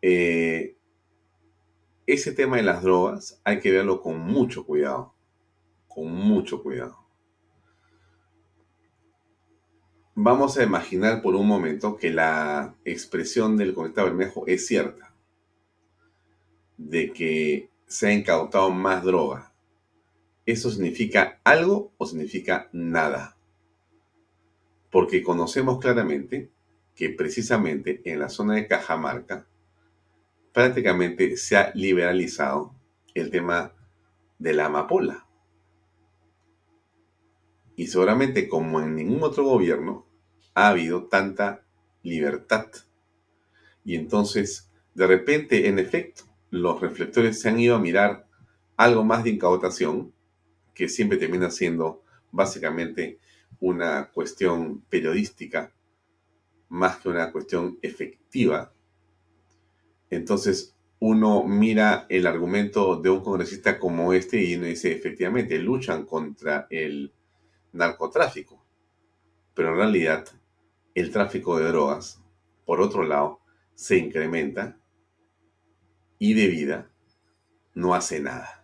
Eh, ese tema de las drogas hay que verlo con mucho cuidado, con mucho cuidado. Vamos a imaginar por un momento que la expresión del cometa Bermejo es cierta, de que se ha incautado más droga. ¿Eso significa algo o significa nada? porque conocemos claramente que precisamente en la zona de Cajamarca prácticamente se ha liberalizado el tema de la amapola. Y seguramente como en ningún otro gobierno ha habido tanta libertad. Y entonces, de repente, en efecto, los reflectores se han ido a mirar algo más de incautación, que siempre termina siendo básicamente una cuestión periodística más que una cuestión efectiva. Entonces uno mira el argumento de un congresista como este y uno dice, efectivamente, luchan contra el narcotráfico. Pero en realidad el tráfico de drogas, por otro lado, se incrementa y de vida no hace nada.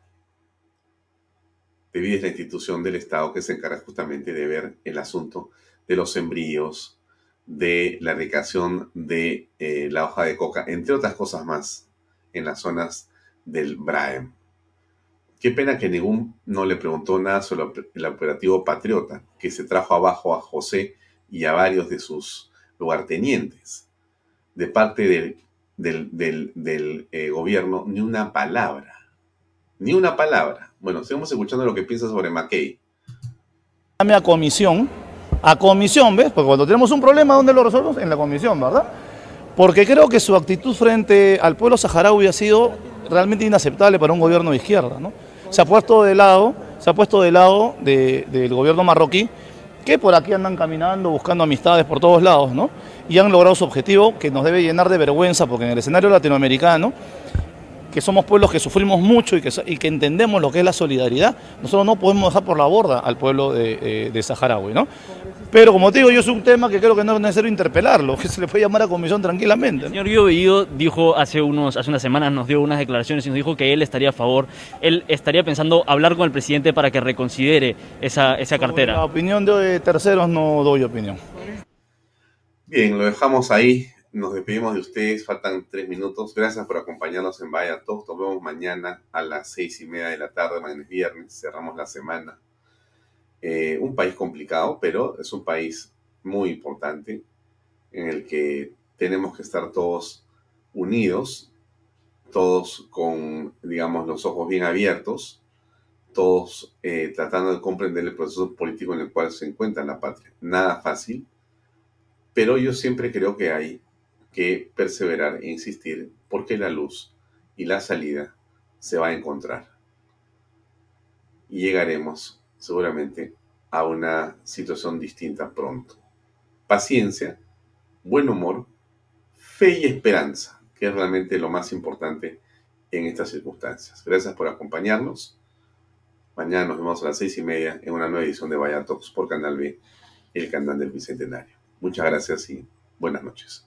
DEVID es la institución del Estado que se encarga justamente de ver el asunto de los embrios, de la erradicación de eh, la hoja de coca, entre otras cosas más, en las zonas del Braem. Qué pena que ningún no le preguntó nada sobre el operativo Patriota, que se trajo abajo a José y a varios de sus lugartenientes. De parte del, del, eh, gobierno, ni una palabra. Ni una palabra. Bueno, seguimos escuchando lo que piensa sobre McKay. A comisión, a comisión, ¿ves? Porque cuando tenemos un problema, ¿dónde lo resolvemos? En la comisión, ¿verdad? Porque creo que su actitud frente al pueblo saharaui ha sido realmente inaceptable para un gobierno de izquierda, ¿no? Se ha puesto de lado, se ha puesto de lado del gobierno marroquí, que por aquí andan caminando, buscando amistades por todos lados, ¿no? Y han logrado su objetivo, que nos debe llenar de vergüenza, porque en el escenario latinoamericano que somos pueblos que sufrimos mucho y que, entendemos lo que es la solidaridad, nosotros no podemos dejar por la borda al pueblo de, de, Saharaui, ¿no? Pero como te digo, yo es un tema que creo que no es necesario interpelarlo, que se le puede llamar a comisión tranquilamente. El señor Guido Bellido dijo hace, unos, hace unas semanas, nos dio unas declaraciones y nos dijo que él estaría a favor, él estaría pensando hablar con el presidente para que reconsidere esa, esa cartera. la opinión de terceros no doy opinión. Bien, lo dejamos ahí. Nos despedimos de ustedes, faltan tres minutos. Gracias por acompañarnos en Vaya Talk. Nos vemos mañana a las seis y media de la tarde, mañana es viernes, cerramos la semana. Eh, un país complicado, pero es un país muy importante en el que tenemos que estar todos unidos, todos con, digamos, los ojos bien abiertos, todos eh, tratando de comprender el proceso político en el cual se encuentra la patria. Nada fácil, pero yo siempre creo que hay que perseverar e insistir porque la luz y la salida se va a encontrar. Y llegaremos seguramente a una situación distinta pronto. Paciencia, buen humor, fe y esperanza, que es realmente lo más importante en estas circunstancias. Gracias por acompañarnos. Mañana nos vemos a las seis y media en una nueva edición de Vaya Talks por Canal B, el canal del Bicentenario. Muchas gracias y buenas noches.